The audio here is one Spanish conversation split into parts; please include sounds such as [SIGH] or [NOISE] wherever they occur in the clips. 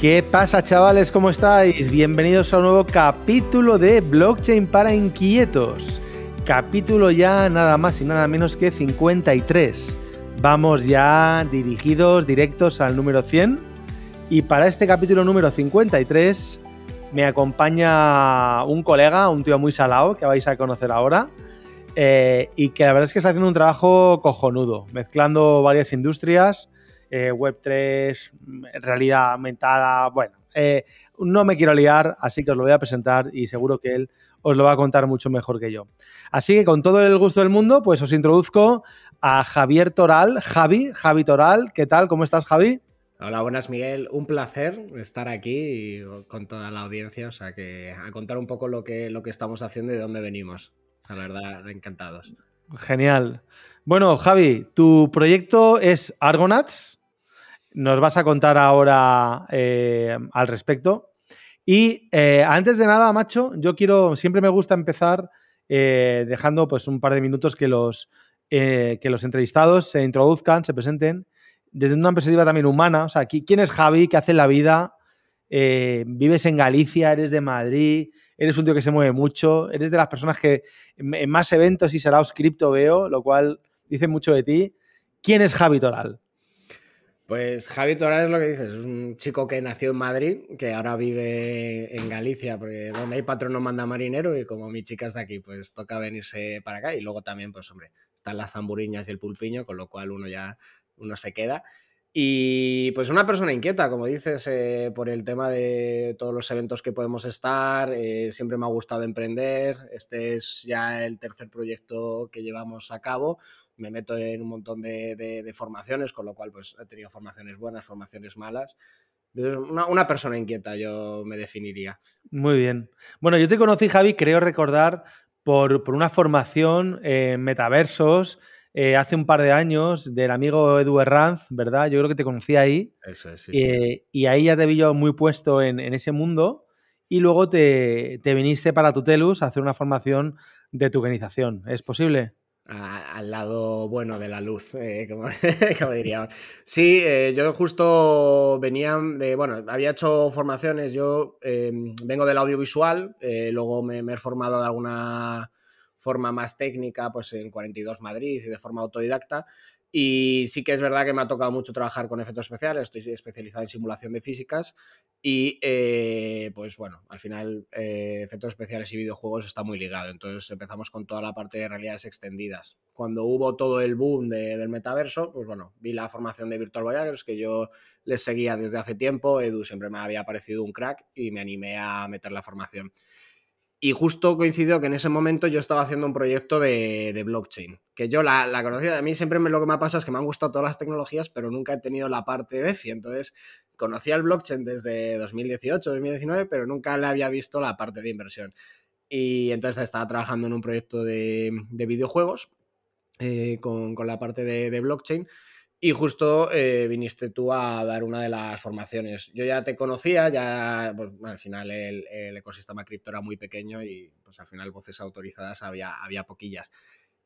¿Qué pasa chavales? ¿Cómo estáis? Bienvenidos a un nuevo capítulo de Blockchain para Inquietos. Capítulo ya nada más y nada menos que 53. Vamos ya dirigidos directos al número 100. Y para este capítulo número 53 me acompaña un colega, un tío muy salado que vais a conocer ahora. Eh, y que la verdad es que está haciendo un trabajo cojonudo, mezclando varias industrias eh, Web3, realidad aumentada, bueno, eh, no me quiero liar, así que os lo voy a presentar y seguro que él os lo va a contar mucho mejor que yo. Así que con todo el gusto del mundo, pues os introduzco a Javier Toral, Javi, Javi Toral, ¿qué tal? ¿Cómo estás, Javi? Hola, buenas Miguel. Un placer estar aquí con toda la audiencia, o sea que a contar un poco lo que, lo que estamos haciendo y de dónde venimos. O sea, la verdad, encantados. Genial. Bueno, Javi, tu proyecto es Argonauts. Nos vas a contar ahora eh, al respecto. Y eh, antes de nada, macho, yo quiero, siempre me gusta empezar eh, dejando pues un par de minutos que los, que los entrevistados se introduzcan, se presenten, desde una perspectiva también humana. O sea, ¿quién es Javi? ¿Qué hace en la vida? ¿Vives en Galicia? ¿Eres de Madrid? eres un tío que se mueve mucho, eres de las personas que en más eventos y será cripto veo, lo cual dice mucho de ti. ¿Quién es Javi Toral? Pues Javi Toral es lo que dices, es un chico que nació en Madrid, que ahora vive en Galicia, porque donde hay patrón no manda marinero y como mi chica es de aquí, pues toca venirse para acá y luego también, pues hombre, están las zamburiñas y el pulpiño, con lo cual uno ya uno se queda. Y pues una persona inquieta, como dices, eh, por el tema de todos los eventos que podemos estar, eh, siempre me ha gustado emprender, este es ya el tercer proyecto que llevamos a cabo, me meto en un montón de, formaciones, con lo cual pues he tenido formaciones buenas, formaciones malas. Una, persona inquieta yo me definiría. Muy bien. Bueno, yo te conocí, Javi, creo recordar, por, por una formación en metaversos, eh, hace un par de años del amigo Edu Herranz, ¿verdad? Yo creo que te conocí ahí. Eso es, sí, eh, Y ahí ya te vi yo muy puesto en, ese mundo. Y luego te, viniste para Tutelus a hacer una formación de tokenización. ¿Es posible? Al lado bueno de la luz, eh, [LAUGHS] como, diríamos. Sí, yo justo venía de, bueno, había hecho formaciones, yo vengo del audiovisual, luego me, he formado de alguna forma más técnica, pues en 42 Madrid y de forma autodidacta. Y sí que es verdad que me ha tocado mucho trabajar con efectos especiales, estoy especializado en simulación de físicas y eh, pues bueno, al final eh, efectos especiales y videojuegos está muy ligado. Entonces empezamos con toda la parte de realidades extendidas. Cuando hubo todo el boom del metaverso, pues bueno, vi la formación de Virtual Voyagers que yo les seguía desde hace tiempo, Edu siempre me había parecido un crack y me animé a meter la formación. Y justo coincidió que en ese momento yo estaba haciendo un proyecto de, blockchain, que yo la, la, conocía, a mí siempre me, lo que me ha pasado es que me han gustado todas las tecnologías, pero nunca he tenido la parte de DeFi, entonces conocía el blockchain desde 2018, 2019, pero nunca le había visto la parte de inversión. Y entonces estaba trabajando en un proyecto de, videojuegos eh, con, la parte de blockchain y justo eh, viniste tú a dar una de las formaciones. Yo ya te conocía, ya pues, al final el, ecosistema cripto era muy pequeño y pues al final voces autorizadas había, había poquillas.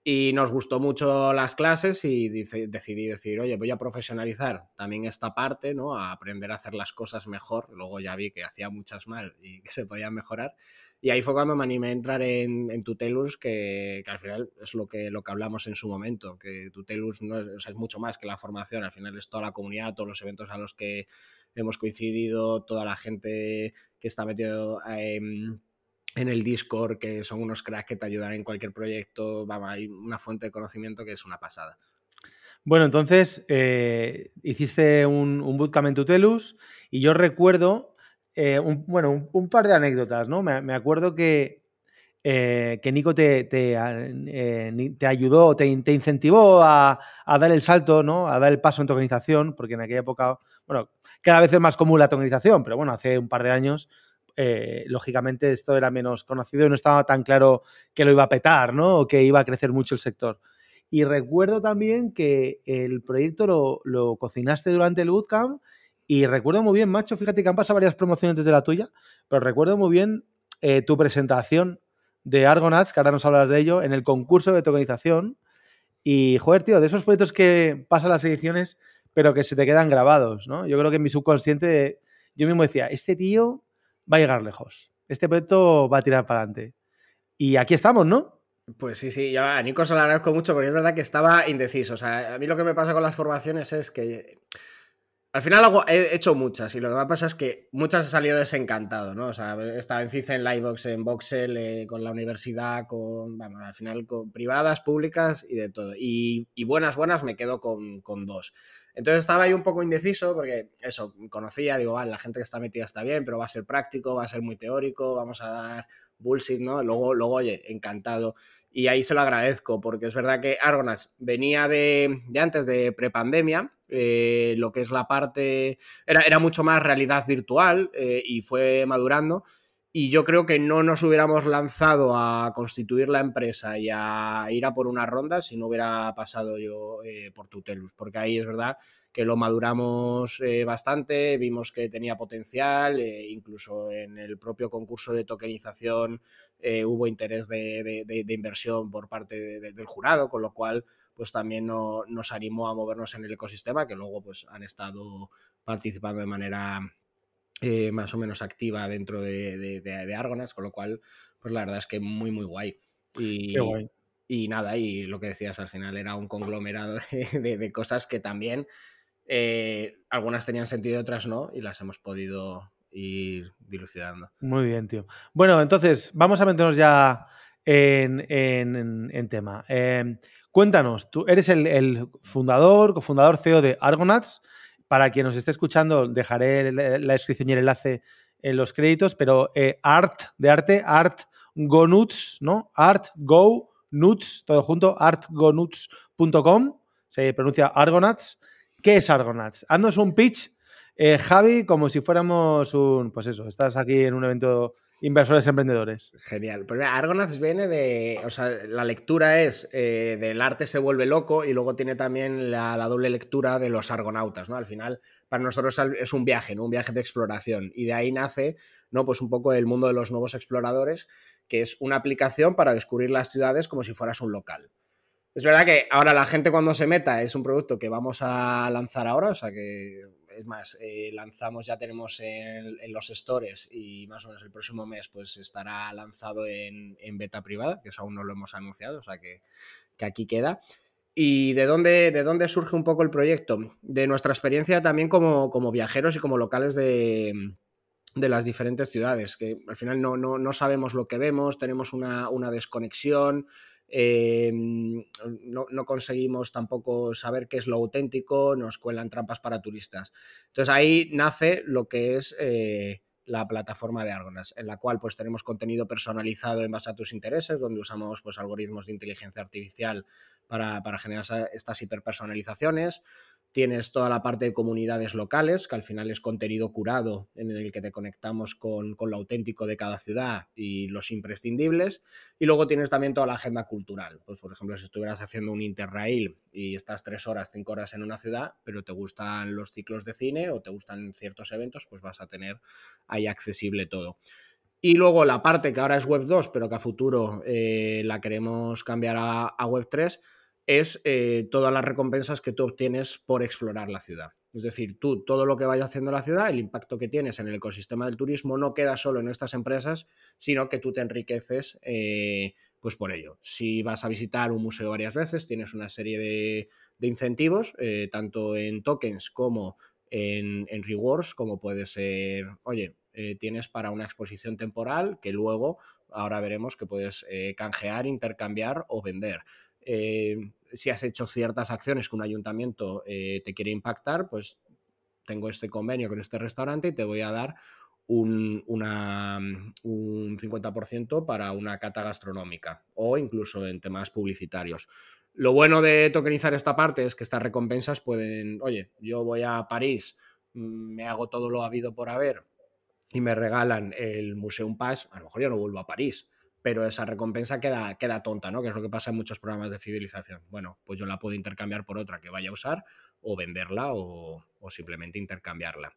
Y nos gustó mucho las clases y decidí decir, oye, voy a profesionalizar también esta parte, ¿no? A aprender a hacer las cosas mejor. Luego ya vi que hacía muchas mal y [LAUGHS] que se podían mejorar. Y ahí fue cuando me animé a entrar en, Tutelus, que, que, al final es lo que, lo que hablamos en su momento, que Tutelus no es, es mucho más que la formación, al final es toda la comunidad, todos los eventos a los que hemos coincidido, toda la gente que está metido en en el Discord, que son unos cracks que te ayudan en cualquier proyecto. Vamos, hay una fuente de conocimiento que es una pasada. Bueno, entonces eh, hiciste un, bootcamp en Tutelus y yo recuerdo, eh, un, bueno, un, par de anécdotas, ¿no? Me, acuerdo que, eh, que Nico te, te, te ayudó, te, te incentivó a, a, dar el salto, ¿no? A dar el paso en tokenización, porque en aquella época, bueno, cada vez es más común la tokenización, pero bueno, hace un par de años eh, lógicamente esto era menos conocido y no estaba tan claro que lo iba a petar, ¿no? O que iba a crecer mucho el sector. Y recuerdo también que el proyecto lo, cocinaste durante el bootcamp y recuerdo muy bien, macho, fíjate que han pasado varias promociones desde la tuya, pero recuerdo muy bien eh, tu presentación de Argonauts, que ahora nos hablas de ello, en el concurso de tokenización. Y, joder, tío, de esos proyectos que pasan las ediciones, pero que se te quedan grabados, ¿no? Yo creo que en mi subconsciente yo mismo decía, este tío va a llegar lejos, este proyecto va a tirar para adelante. Y aquí estamos, ¿no? Pues sí, sí, yo a Nico se lo agradezco mucho porque es verdad que estaba indeciso. O sea, a mí lo que me pasa con las formaciones es que al final he hecho muchas y lo que me pasa es que muchas he salido desencantado, ¿no? O sea, he estado en CICE, en Livebox, en Voxel, eh, con la universidad, con, bueno, al final con privadas, públicas y de todo. Y, buenas, buenas me quedo con, dos. Entonces estaba ahí un poco indeciso porque eso, conocía, digo, vale, la gente que está metida está bien, pero va a ser práctico, va a ser muy teórico, vamos a dar bullshit, ¿no? Luego, luego oye, encantado. Y ahí se lo agradezco porque es verdad que Argonas venía de, de antes de prepandemia eh, lo que es la parte, era, era mucho más realidad virtual eh, y fue madurando. Y yo creo que no nos hubiéramos lanzado a constituir la empresa y a ir a por una ronda si no hubiera pasado yo eh, por Tutelus, porque ahí es verdad que lo maduramos bastante, vimos que tenía potencial, incluso en el propio concurso de tokenización hubo interés de, inversión por parte del jurado, con lo cual pues también nos animó a movernos en el ecosistema, que luego pues han estado participando de manera eh, más o menos activa dentro de, de, Argonas, con lo cual, pues la verdad es que muy, muy guay. Y, y nada, y lo que decías al final era un conglomerado [LAUGHS] de, cosas que también eh, algunas tenían sentido y otras no, y las hemos podido ir dilucidando. Muy bien, tío. Bueno, entonces vamos a meternos ya en, tema. Em, cuéntanos, tú eres el, fundador, cofundador CEO de Argonauts. Para quien nos esté escuchando, dejaré la descripción y el enlace en los créditos, pero eh, art de arte, art go nuts, ¿no? Art go nuts, todo junto, artgonuts.com, se pronuncia Argonauts. ¿Qué es Argonauts? Haznos un pitch, eh, Javi, como si fuéramos un, pues eso, estás aquí en un evento Inversores emprendedores. Genial. Pues Argonauts viene de. O sea, la lectura es eh, del arte se vuelve loco y luego tiene también la, doble lectura de los argonautas, ¿no? Al final, para nosotros es un viaje, ¿no? Un viaje de exploración. Y de ahí nace, ¿no? Pues un poco el mundo de los nuevos exploradores, que es una aplicación para descubrir las ciudades como si fueras un local. Es verdad que ahora la gente cuando se meta es un producto que vamos a lanzar ahora, o sea que es más, eh, lanzamos, ya tenemos en, los stores y más o menos el próximo mes pues estará lanzado en, beta privada, que eso aún no lo hemos anunciado, o sea que, aquí queda. ¿Y de dónde, de dónde surge un poco el proyecto? De nuestra experiencia también como, como viajeros y como locales de, las diferentes ciudades, que al final no, no, sabemos lo que vemos, tenemos una, una desconexión, Em, no, conseguimos tampoco saber qué es lo auténtico, nos cuelan trampas para turistas. Entonces ahí nace lo que es eh, la plataforma de Argonas, en la cual pues tenemos contenido personalizado en base a tus intereses, donde usamos pues algoritmos de inteligencia artificial para, para generar estas hiperpersonalizaciones. Tienes toda la parte de comunidades locales, que al final es contenido curado en el que te conectamos con, lo auténtico de cada ciudad y los imprescindibles. Y luego tienes también toda la agenda cultural. Pues, por ejemplo, si estuvieras haciendo un interrail y estás tres horas, cinco horas en una ciudad, pero te gustan los ciclos de cine o te gustan ciertos eventos, pues vas a tener ahí accesible todo. Y luego la parte que ahora es Web 2, pero que a futuro eh, la queremos cambiar a, a Web 3 es eh, todas las recompensas que tú obtienes por explorar la ciudad. Es decir, tú todo lo que vayas haciendo en la ciudad, el impacto que tienes en el ecosistema del turismo no queda solo en estas empresas, sino que tú te enriqueces eh, pues por ello. Si vas a visitar un museo varias veces, tienes una serie de, incentivos, eh, tanto en tokens como en, rewards, como puede ser, oye, tienes para una exposición temporal que luego, ahora veremos que puedes canjear, intercambiar o vender si has hecho ciertas acciones que un ayuntamiento eh, te quiere impactar, pues tengo este convenio con este restaurante y te voy a dar un, una, un 50% para una cata gastronómica o incluso en temas publicitarios. Lo bueno de tokenizar esta parte es que estas recompensas pueden, oye, yo voy a París, mm, me hago todo lo habido por haber y me regalan el Museum Pass, a lo mejor ya no vuelvo a París, pero esa recompensa queda, queda tonta, ¿no? Que es lo que pasa en muchos programas de fidelización. Bueno, pues yo la puedo intercambiar por otra que vaya a usar o venderla o, simplemente intercambiarla.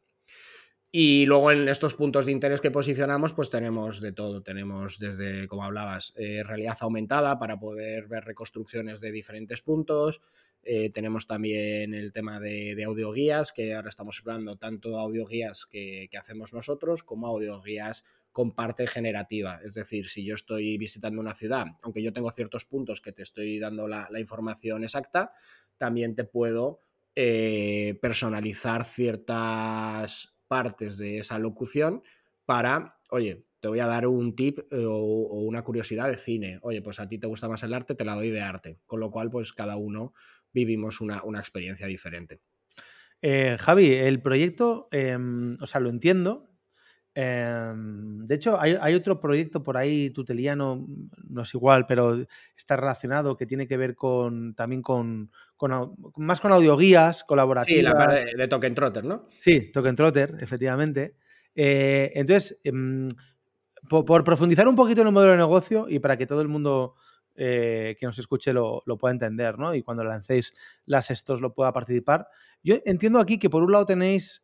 Y luego en estos puntos de interés que posicionamos, pues tenemos de todo. Tenemos desde, como hablabas, eh, realidad aumentada para poder ver reconstrucciones de diferentes puntos. Eh, tenemos también el tema de, audioguías, que ahora estamos hablando tanto audioguías que, que hacemos nosotros como audioguías con parte generativa. Es decir, si yo estoy visitando una ciudad, aunque yo tengo ciertos puntos que te estoy dando la, información exacta, también te puedo eh, personalizar ciertas partes de esa locución para, oye, te voy a dar un tip eh, o, una curiosidad de cine. Oye, pues a ti te gusta más el arte, te la doy de arte. Con lo cual, pues cada uno vivimos una, experiencia diferente. Eh, Javi, el proyecto, em, o sea, lo entiendo. Em, de hecho, hay, otro proyecto por ahí tuteliano, no es igual, pero está relacionado, que tiene que ver con también con, más con audioguías colaborativas. Sí, la parte de, Token Trotter, ¿no? Sí, Token Trotter, efectivamente. Eh, entonces, em, por, profundizar un poquito en el modelo de negocio y para que todo el mundo eh, que nos escuche lo, pueda entender, ¿no? Y cuando lancéis las estos lo pueda participar. Yo entiendo aquí que por un lado tenéis,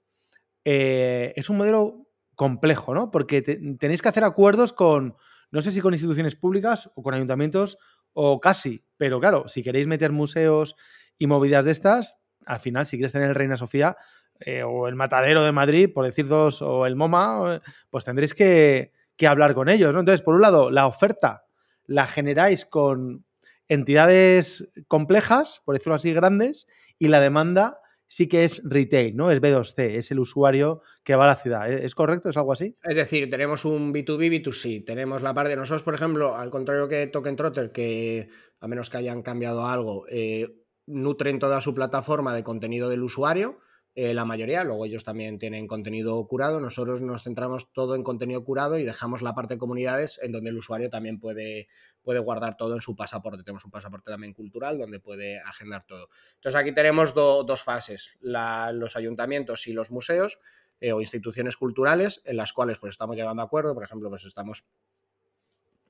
eh, es un modelo complejo, ¿no? Porque tenéis que hacer acuerdos con, no sé si con instituciones públicas o con ayuntamientos o casi, pero claro, si queréis meter museos y movidas de estas, al final, si quieres tener el Reina Sofía eh, o el Matadero de Madrid, por decir dos, o el MoMA, pues tendréis que, hablar con ellos, ¿no? Entonces, por un lado, la oferta la generáis con entidades complejas, por decirlo así, grandes, y la demanda sí que es retail, ¿no? Es B2C, es el usuario que va a la ciudad. ¿Es correcto? ¿Es algo así? Es decir, tenemos un B2B, B2C. Tenemos la parte de nosotros, por ejemplo, al contrario que Token Trotter, que a menos que hayan cambiado algo, eh, nutren toda su plataforma de contenido del usuario, eh, la mayoría, luego ellos también tienen contenido curado, nosotros nos centramos todo en contenido curado y dejamos la parte de comunidades en donde el usuario también puede, puede guardar todo en su pasaporte. Tenemos un pasaporte también cultural donde puede agendar todo. Entonces aquí tenemos dos fases, los ayuntamientos y los museos eh, o instituciones culturales en las cuales pues estamos llegando a acuerdo, por ejemplo, pues estamos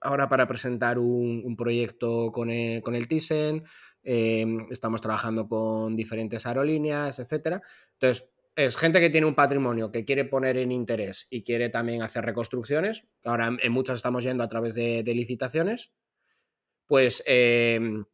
ahora para presentar un, proyecto con el, con el Thyssen, em, estamos trabajando con diferentes aerolíneas, etcétera. Entonces, es gente que tiene un patrimonio que quiere poner en interés y quiere también hacer reconstrucciones. Ahora en muchas estamos yendo a través de, licitaciones. Pues em,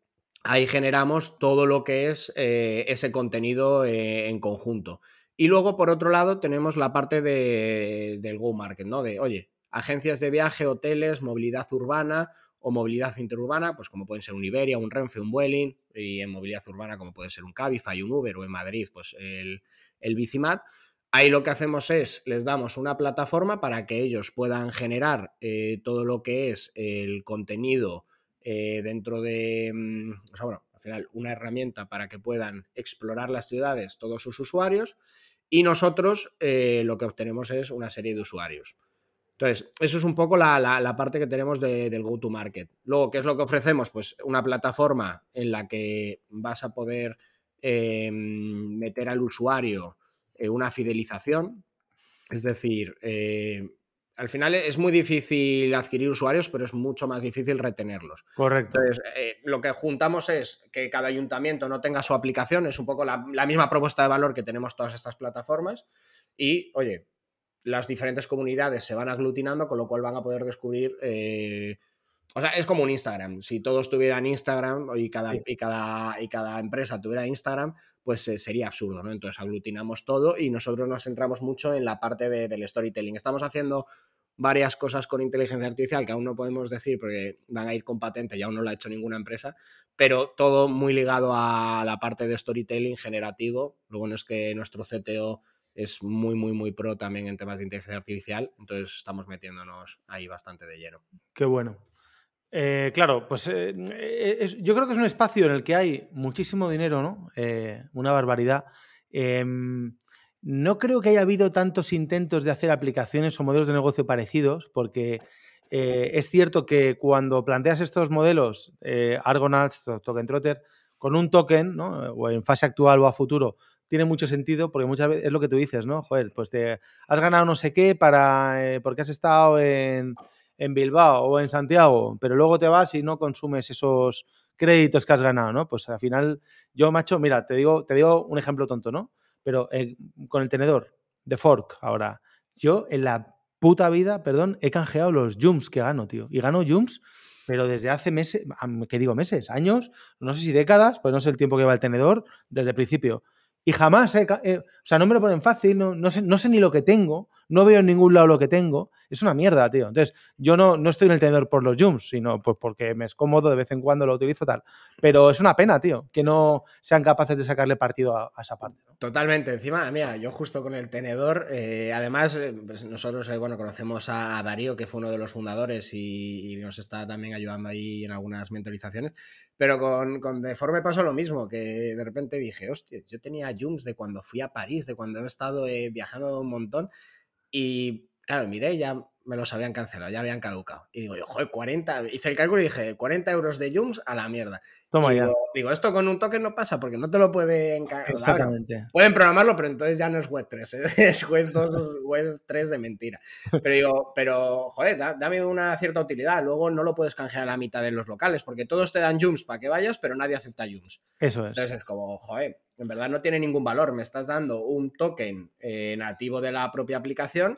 ahí generamos todo lo que es eh, ese contenido eh, en conjunto. Y luego, por otro lado, tenemos la parte de, del Go Market, ¿no? De, oye, agencias de viaje, hoteles, movilidad urbana o movilidad interurbana, pues como pueden ser un Iberia, un Renfe, un Vueling, y en movilidad urbana como puede ser un Cabify, un Uber, o en Madrid, pues el, el Bicimat. Ahí lo que hacemos es, les damos una plataforma para que ellos puedan generar eh, todo lo que es el contenido eh, dentro de, mm, o sea, bueno, al final una herramienta para que puedan explorar las ciudades todos sus usuarios y nosotros eh, lo que obtenemos es una serie de usuarios. Entonces, eso es un poco la, parte que tenemos del go-to-market. Luego, ¿qué es lo que ofrecemos? Pues una plataforma en la que vas a poder em, meter al usuario eh, una fidelización. Es decir, eh, al final es muy difícil adquirir usuarios, pero es mucho más difícil retenerlos. Correcto. Entonces, eh, lo que juntamos es que cada ayuntamiento no tenga su aplicación, es un poco la, la misma propuesta de valor que tenemos todas estas plataformas. Y, oye, las diferentes comunidades se van aglutinando, con lo cual van a poder descubrir. Eh, o sea, es como un Instagram. Si todos tuvieran Instagram y cada, y cada, y cada empresa tuviera Instagram, pues eh, sería absurdo, ¿no? Entonces aglutinamos todo y nosotros nos centramos mucho en la parte del storytelling. Estamos haciendo varias cosas con inteligencia artificial que aún no podemos decir porque van a ir con patente y aún no lo ha hecho ninguna empresa, pero todo muy ligado a la parte de storytelling generativo. Lo bueno es que nuestro CTO es muy, muy, muy pro también en temas de inteligencia artificial, entonces estamos metiéndonos ahí bastante de lleno. Qué bueno. Eh, claro, pues eh, yo creo que es un espacio en el que hay muchísimo dinero, ¿no? Eh, una barbaridad. Em, no creo que haya habido tantos intentos de hacer aplicaciones o modelos de negocio parecidos, porque es cierto que cuando planteas estos modelos, Argonauts, Token Trotter, con un token, ¿no? o en fase actual o a futuro, tiene mucho sentido porque muchas veces es lo que tú dices, ¿no? Joder, pues te has ganado no sé qué para eh, porque has estado en, Bilbao o en Santiago, pero luego te vas y no consumes esos créditos que has ganado, ¿no? Pues al final, yo, macho, mira, te digo, te digo un ejemplo tonto, ¿no? Pero eh, con el tenedor de fork ahora, Yo en la puta vida, perdón, he canjeado los Jumps que gano, tío. Y gano Jumps, pero desde hace meses, ¿qué digo meses? Años, no sé si décadas, pues no sé el tiempo que va el tenedor, desde el principio. Y jamás, he, o sea, no me lo ponen fácil, no, no, sé, no sé ni lo que tengo, no veo en ningún lado lo que tengo. Es una mierda, tío. Entonces, yo no, no estoy en el tenedor por los jumps, sino pues porque me es cómodo, de vez en cuando lo utilizo tal. Pero es una pena, tío, que no sean capaces de sacarle partido a, esa parte. Totalmente. Encima, mira, yo justo con el tenedor, eh, además, eh, pues nosotros, eh, bueno, conocemos a, Darío, que fue uno de los fundadores y, nos está también ayudando ahí en algunas mentorizaciones. Pero con, con Deforme pasó lo mismo, que de repente dije, hostia, yo tenía jumps de cuando fui a París, de cuando he estado viajando un montón. Y claro, miré, ya me los habían cancelado, ya habían caducado. Y digo yo, joder, 40, hice el cálculo y dije, 40 euros de Jums a la mierda. Toma ya. Digo, esto con un token no pasa porque no te lo pueden... Exactamente. Pueden programarlo, pero entonces ya no es web 3, [LAUGHS] es web 2, web 3 de mentira. Pero digo, pero, joder, dame una cierta utilidad. Luego no lo puedes canjear a la mitad de los locales porque todos te dan Jums para que vayas, pero nadie acepta Jums. Eso es. Entonces es como, joder, en verdad no tiene ningún valor. Me estás dando un token eh, nativo de la propia aplicación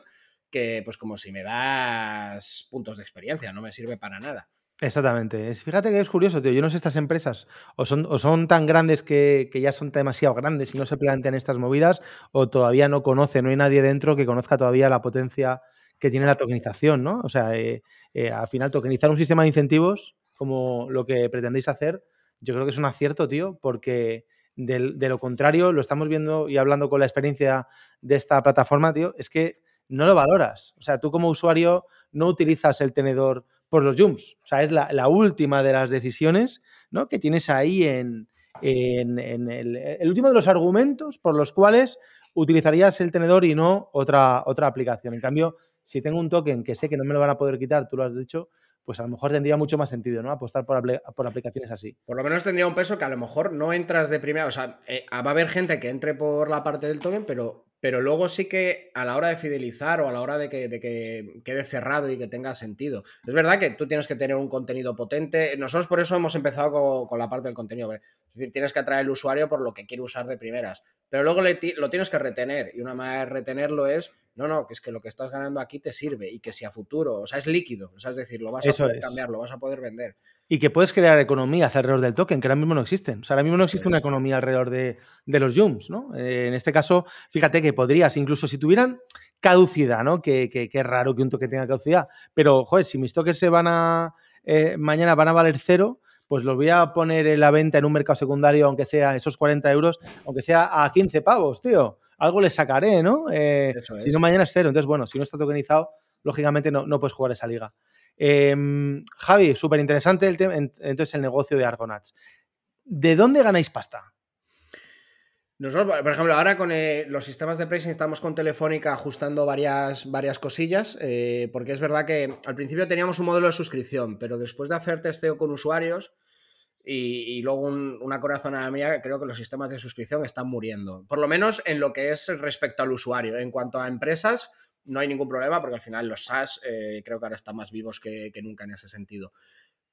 que pues como si me das puntos de experiencia, no me sirve para nada. Exactamente. Fíjate que es curioso, tío. Yo no sé estas empresas o son, o son tan grandes que, ya son demasiado grandes y no se plantean estas movidas o todavía no conocen, no hay nadie dentro que conozca todavía la potencia que tiene la tokenización, ¿no? O sea, eh, eh, al final tokenizar un sistema de incentivos como lo que pretendéis hacer, yo creo que es un acierto, tío, porque de, de lo contrario, lo estamos viendo y hablando con la experiencia de esta plataforma, tío, es que no lo valoras. O sea, tú como usuario no utilizas el tenedor por los jumps. O sea, es la, última de las decisiones ¿no? que tienes ahí en, el, último de los argumentos por los cuales utilizarías el tenedor y no otra, otra aplicación. En cambio, si tengo un token que sé que no me lo van a poder quitar, tú lo has dicho, pues a lo mejor tendría mucho más sentido, ¿no? Apostar por, por, aplicaciones así. Por lo menos tendría un peso que a lo mejor no entras de primera, o sea, eh, va a haber gente que entre por la parte del token, pero pero luego sí que a la hora de fidelizar o a la hora de que, quede cerrado y que tenga sentido. Es verdad que tú tienes que tener un contenido potente. Nosotros por eso hemos empezado con, la parte del contenido. Es decir, tienes que atraer al usuario por lo que quiere usar de primeras. Pero luego lo tienes que retener. Y una manera de retenerlo es, no, no, que es que lo que estás ganando aquí te sirve y que si a futuro, o sea, es líquido. O sea, es decir, lo vas a poder cambiar, lo vas a poder vender y que puedes crear economías alrededor del token, que ahora mismo no existen. O sea, ahora mismo no existe una economía alrededor de, los Jums, ¿no? Eh, en este caso, fíjate que podrías, incluso si tuvieran caducidad, ¿no? Que, es raro que un token tenga caducidad. Pero, joder, si mis tokens se van a. Eh, mañana van a valer cero, pues los voy a poner en la venta en un mercado secundario, aunque sea esos 40 euros, aunque sea a 15 pavos, tío. Algo le sacaré, ¿no? Eh, si no, mañana es cero. Entonces, bueno, si no está tokenizado, lógicamente no, no puedes jugar esa liga. Em, Javi, súper interesante el tema, entonces el negocio de Argonauts. ¿De dónde ganáis pasta? Nosotros, por ejemplo, ahora con eh, los sistemas de pricing estamos con Telefónica ajustando varias, varias cosillas, eh, porque es verdad que al principio teníamos un modelo de suscripción, pero después de hacer testeo con usuarios y, luego una corazonada mía, creo que los sistemas de suscripción están muriendo. Por lo menos en lo que es respecto al usuario. En cuanto a empresas, no hay ningún problema porque al final los SaaS eh, creo que ahora están más vivos que, nunca en ese sentido.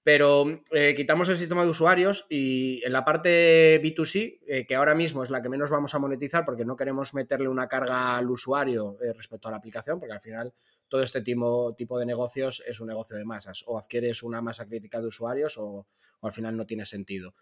Pero eh, quitamos el sistema de usuarios y en la parte B2C, eh, que ahora mismo es la que menos vamos a monetizar porque no queremos meterle una carga al usuario respecto a la aplicación, porque al final todo este tipo, tipo de negocios es un negocio de masas. O adquieres una masa crítica de usuarios o, al final no tiene sentido.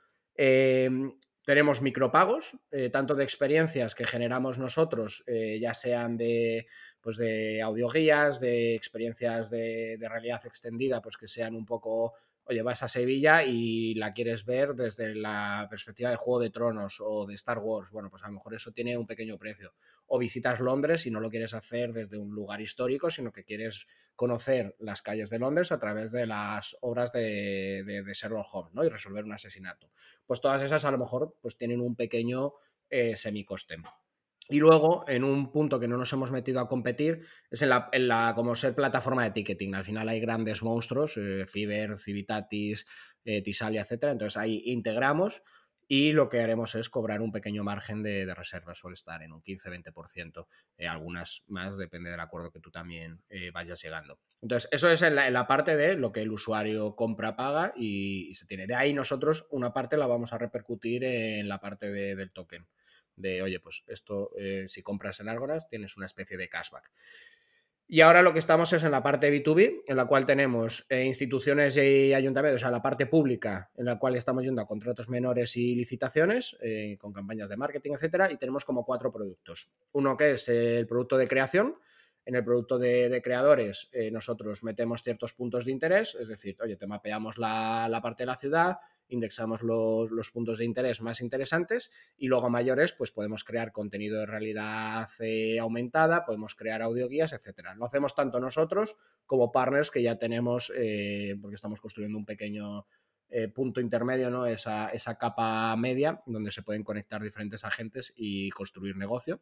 tenemos micropagos, tanto de experiencias que generamos nosotros, ya sean de pues de audioguías, de experiencias de, realidad extendida, pues que sean un poco, oye, vas a Sevilla y la quieres ver desde la perspectiva de Juego de Tronos o de Star Wars, bueno, pues a lo mejor eso tiene un pequeño precio. O visitas Londres y no lo quieres hacer desde un lugar histórico, sino que quieres conocer las calles de Londres a través de las obras de, de, de Sherlock Holmes, ¿no? Y resolver un asesinato. Pues todas esas a lo mejor pues tienen un pequeño eh. Y luego, en un punto que no nos hemos metido a competir, es en la, en la como ser plataforma de ticketing. Al final hay grandes monstruos, eh, Fiverr, Civitatis, eh, Tisalia, etc. Entonces ahí integramos y lo que haremos es cobrar un pequeño margen de, de reserva. Suele estar en un 15-20%, eh, algunas más, depende del acuerdo que tú también eh, vayas llegando. Entonces, eso es en la, parte de lo que el usuario compra, paga y, se tiene. De ahí nosotros una parte la vamos a repercutir en la parte del token de, oye, pues esto, eh, si compras en Argonas, tienes una especie de cashback. Y ahora lo que estamos es en la parte B2B, en la cual tenemos eh, instituciones y ayuntamientos, o sea, la parte pública, en la cual estamos yendo a contratos menores y licitaciones, eh, con campañas de marketing, etcétera, y tenemos como cuatro productos. Uno que es el producto de creación. En el producto de, creadores, eh, nosotros metemos ciertos puntos de interés, es decir, oye, te mapeamos la, la parte de la ciudad, indexamos los, puntos de interés más interesantes y luego mayores, pues podemos crear contenido de realidad eh, aumentada, podemos crear audioguías, etcétera. Lo hacemos tanto nosotros como partners que ya tenemos, eh, porque estamos construyendo un pequeño eh, punto intermedio, ¿no? Esa, esa capa media donde se pueden conectar diferentes agentes y construir negocio.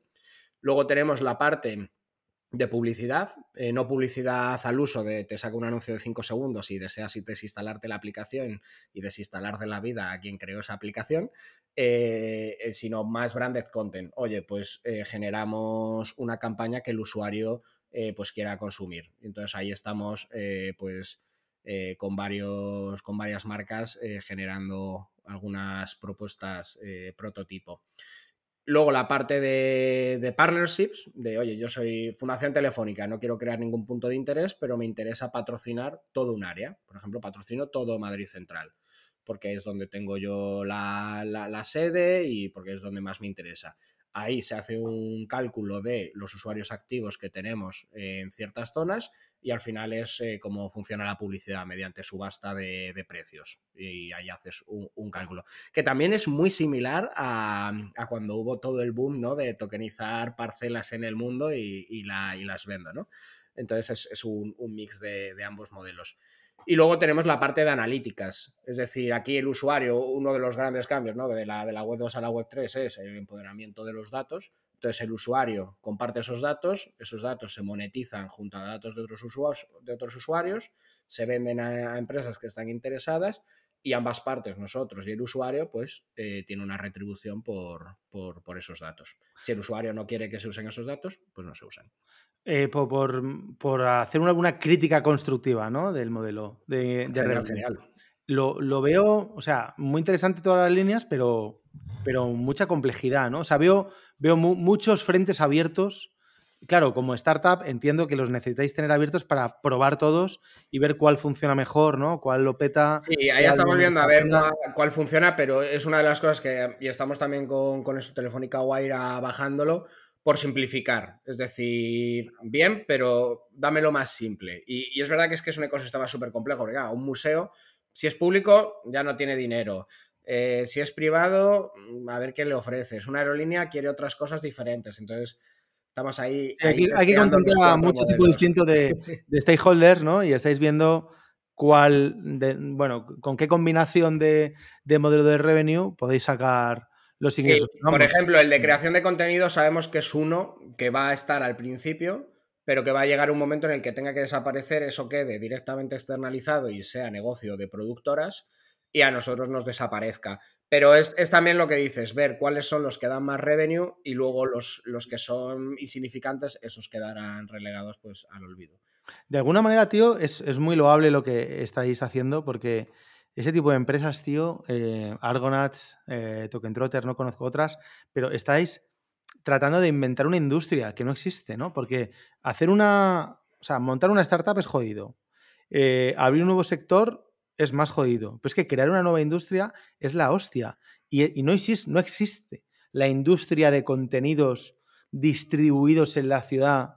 Luego tenemos la parte de publicidad, eh, no publicidad al uso de te saco un anuncio de 5 segundos y deseas desinstalarte la aplicación y desinstalar de la vida a quien creó esa aplicación, eh, eh, sino más branded content. Oye, pues generamos una campaña que el usuario pues quiera consumir. Entonces ahí estamos pues con, varios, con varias marcas generando algunas propuestas prototipo. Luego la parte de, partnerships, de oye, yo soy Fundación Telefónica, no quiero crear ningún punto de interés, pero me interesa patrocinar todo un área. Por ejemplo, patrocino todo Madrid Central, porque es donde tengo yo la sede y porque es donde más me interesa ahí se hace un cálculo de los usuarios activos que tenemos en ciertas zonas y al final es eh, cómo funciona la publicidad mediante subasta de, precios. Y ahí haces un, cálculo. Que también es muy similar a, cuando hubo todo el boom ¿no? de tokenizar parcelas en el mundo y, las vendo. ¿no? Entonces es, un, mix de ambos modelos. Y luego tenemos la parte de analíticas. Es decir, aquí el usuario, uno de los grandes cambios ¿no? de, la, de la web 2 a la web 3 es el empoderamiento de los datos. Entonces el usuario comparte esos datos, esos datos se monetizan junto a datos de otros usuarios, de otros usuarios se venden a, empresas que están interesadas y ambas partes, nosotros y el usuario, pues eh, tiene una retribución por, por, esos datos. Si el usuario no quiere que se usen esos datos, pues no se usan. Eh, por, hacer alguna crítica constructiva ¿no? del modelo de, de Lo, veo, o sea, muy interesante todas las líneas, pero, pero mucha complejidad, ¿no? O sea, veo, veo muchos frentes abiertos. Claro, como startup entiendo que los necesitáis tener abiertos para probar todos y ver cuál funciona mejor, ¿no? Cuál lo peta. Sí, ahí estamos viendo a ver cuál, funciona, pero es una de las cosas que, y estamos también con, con eso, Telefónica Wire bajándolo, por simplificar. Es decir, bien, pero dámelo más simple. Y, es verdad que es que es un ecosistema súper complejo, porque un museo, si es público, ya no tiene dinero. Eh, si es privado, mm, a ver qué le ofreces. Una aerolínea quiere otras cosas diferentes. Entonces, estamos ahí. hay que contemplar mucho tipo distinto de, [LAUGHS] de, stakeholders, ¿no? Y estáis viendo cuál, de, bueno, con qué combinación de, de modelo de revenue podéis sacar los por ejemplo, el de creación de contenido sabemos que es uno que va a estar al principio, pero que va a llegar un momento en el que tenga que desaparecer, eso quede directamente externalizado y sea negocio de productoras y a nosotros nos desaparezca. Pero es, también lo que dices, ver cuáles son los que dan más revenue y luego los, los que son insignificantes, esos quedarán relegados pues al olvido. De alguna manera, tío, es, es muy loable lo que estáis haciendo porque ese tipo de empresas, tío, eh, Argonauts, eh, Token Trotter, no conozco otras, pero estáis tratando de inventar una industria que no existe, ¿no? Porque hacer una, o sea, montar una startup es jodido. Eh, abrir un nuevo sector es más jodido. Pero es que crear una nueva industria es la hostia. Y, no, existe, no existe la industria de contenidos distribuidos en la ciudad,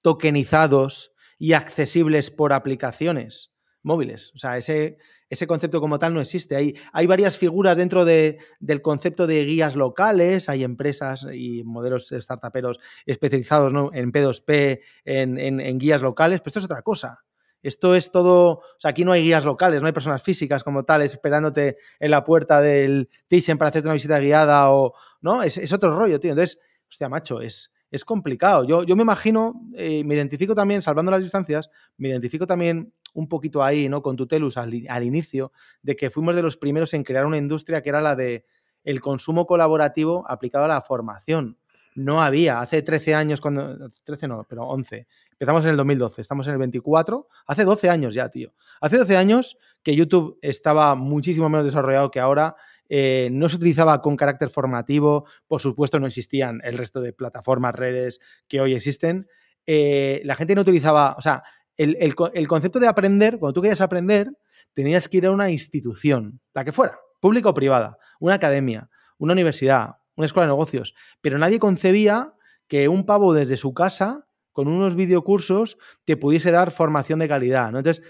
tokenizados y accesibles por aplicaciones móviles. O sea, ese, ese concepto como tal no existe. Hay, hay varias figuras dentro de, del concepto de guías locales, hay empresas y modelos startuperos especializados en P2P, en, guías locales, pero esto es otra cosa. Esto es todo, o sea, aquí no hay guías locales, no hay personas físicas como tales esperándote en la puerta del Thyssen para hacerte una visita guiada o, ¿no? Es, otro rollo, tío. Entonces, hostia, macho, es, es complicado. Yo, yo me imagino, eh, me identifico también, salvando las distancias, me identifico también un poquito ahí, ¿no? Con Tutelus al, inicio, de que fuimos de los primeros en crear una industria que era la de el consumo colaborativo aplicado a la formación. No había, hace 13 años, cuando, 13 no, pero 11, empezamos en el 2012, estamos en el 24, hace 12 años ya, tío. Hace 12 años que YouTube estaba muchísimo menos desarrollado que ahora, eh, no se utilizaba con carácter formativo, por supuesto no existían el resto de plataformas, redes que hoy existen, eh, la gente no utilizaba, o sea, el, el, concepto de aprender, cuando tú querías aprender, tenías que ir a una institución, la que fuera, pública o privada, una academia, una universidad, una escuela de negocios, pero nadie concebía que un pavo desde su casa, con unos videocursos, te pudiese dar formación de calidad. Entonces,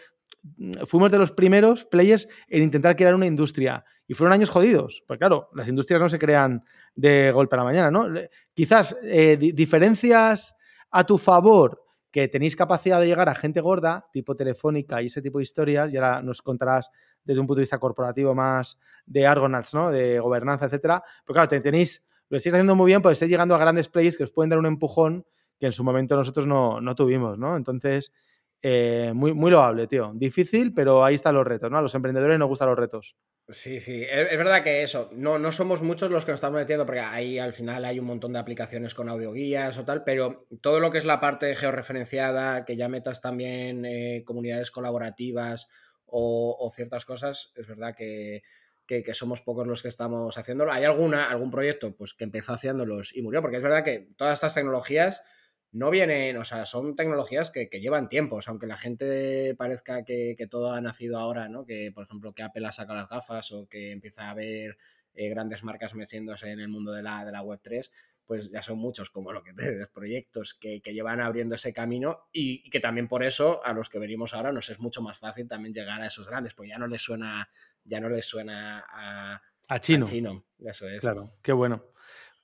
fuimos de los primeros players en intentar crear una industria. Y fueron años jodidos. Porque claro, las industrias no se crean de golpe a la mañana, ¿no? Quizás eh, diferencias a tu favor que tenéis capacidad de llegar a gente gorda, tipo telefónica y ese tipo de historias, y ahora nos contarás desde un punto de vista corporativo más de Argonauts, ¿no? De gobernanza, etcétera. Pero claro, tenéis, lo estáis haciendo muy bien, pues estáis llegando a grandes players que os pueden dar un empujón que en su momento nosotros no, no tuvimos, ¿no? Entonces, eh, muy, muy loable, tío. Difícil, pero ahí están los retos, ¿no? A los emprendedores nos gustan los retos. Sí, sí, es, verdad que eso, no, no somos muchos los que nos estamos metiendo, porque ahí al final hay un montón de aplicaciones con audioguías o tal, pero todo lo que es la parte georreferenciada, que ya metas también eh, comunidades colaborativas o, ciertas cosas, es verdad que, que, somos pocos los que estamos haciéndolo. Hay alguna, algún proyecto pues, que empezó haciéndolos y murió, porque es verdad que todas estas tecnologías no vienen, o sea, son tecnologías que, llevan tiempos, aunque la gente parezca que, todo ha nacido ahora, ¿no? Que, por ejemplo, que Apple ha sacado las gafas o que empieza a haber eh, grandes marcas metiéndose en el mundo de la, de la Web3, pues ya son muchos, como lo que te proyectos que, llevan abriendo ese camino y, que también por eso a los que venimos ahora nos es mucho más fácil también llegar a esos grandes, porque ya no les suena, ya no les suena a, a chino. A chino, eso es. Claro, qué bueno.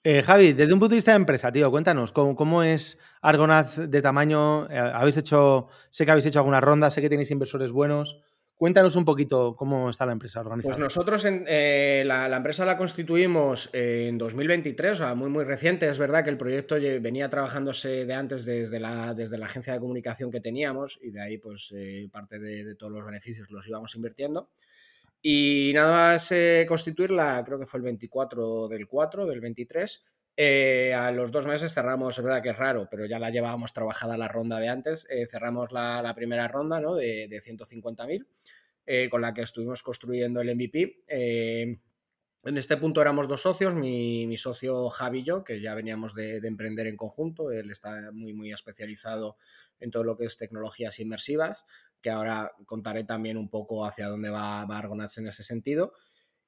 Eh, Javi, desde un punto de vista de empresa, tío, cuéntanos, ¿cómo, es Argonaz de tamaño? Eh, habéis hecho, sé que habéis hecho alguna ronda, sé que tenéis inversores buenos. Cuéntanos un poquito cómo está la empresa organizada. Pues nosotros eh, la, empresa la constituimos en 2023, o sea, muy muy reciente. Es verdad que el proyecto venía trabajándose de antes desde la, desde la agencia de comunicación que teníamos y de ahí pues parte de, todos los beneficios los íbamos invirtiendo. Y nada más eh, constituirla, creo que fue el 24 del 4, del 23. Eh, a los dos meses cerramos, es verdad que es raro, pero ya la llevábamos trabajada la ronda de antes. Eh, cerramos la, primera ronda ¿no? de, de 150.000, con la que estuvimos construyendo el MVP. En este punto éramos dos socios, mi, socio Javi y yo, que ya veníamos de, de, emprender en conjunto. Él está muy, muy especializado en todo lo que es tecnologías inmersivas que ahora contaré también un poco hacia dónde va, va Argonauts en ese sentido.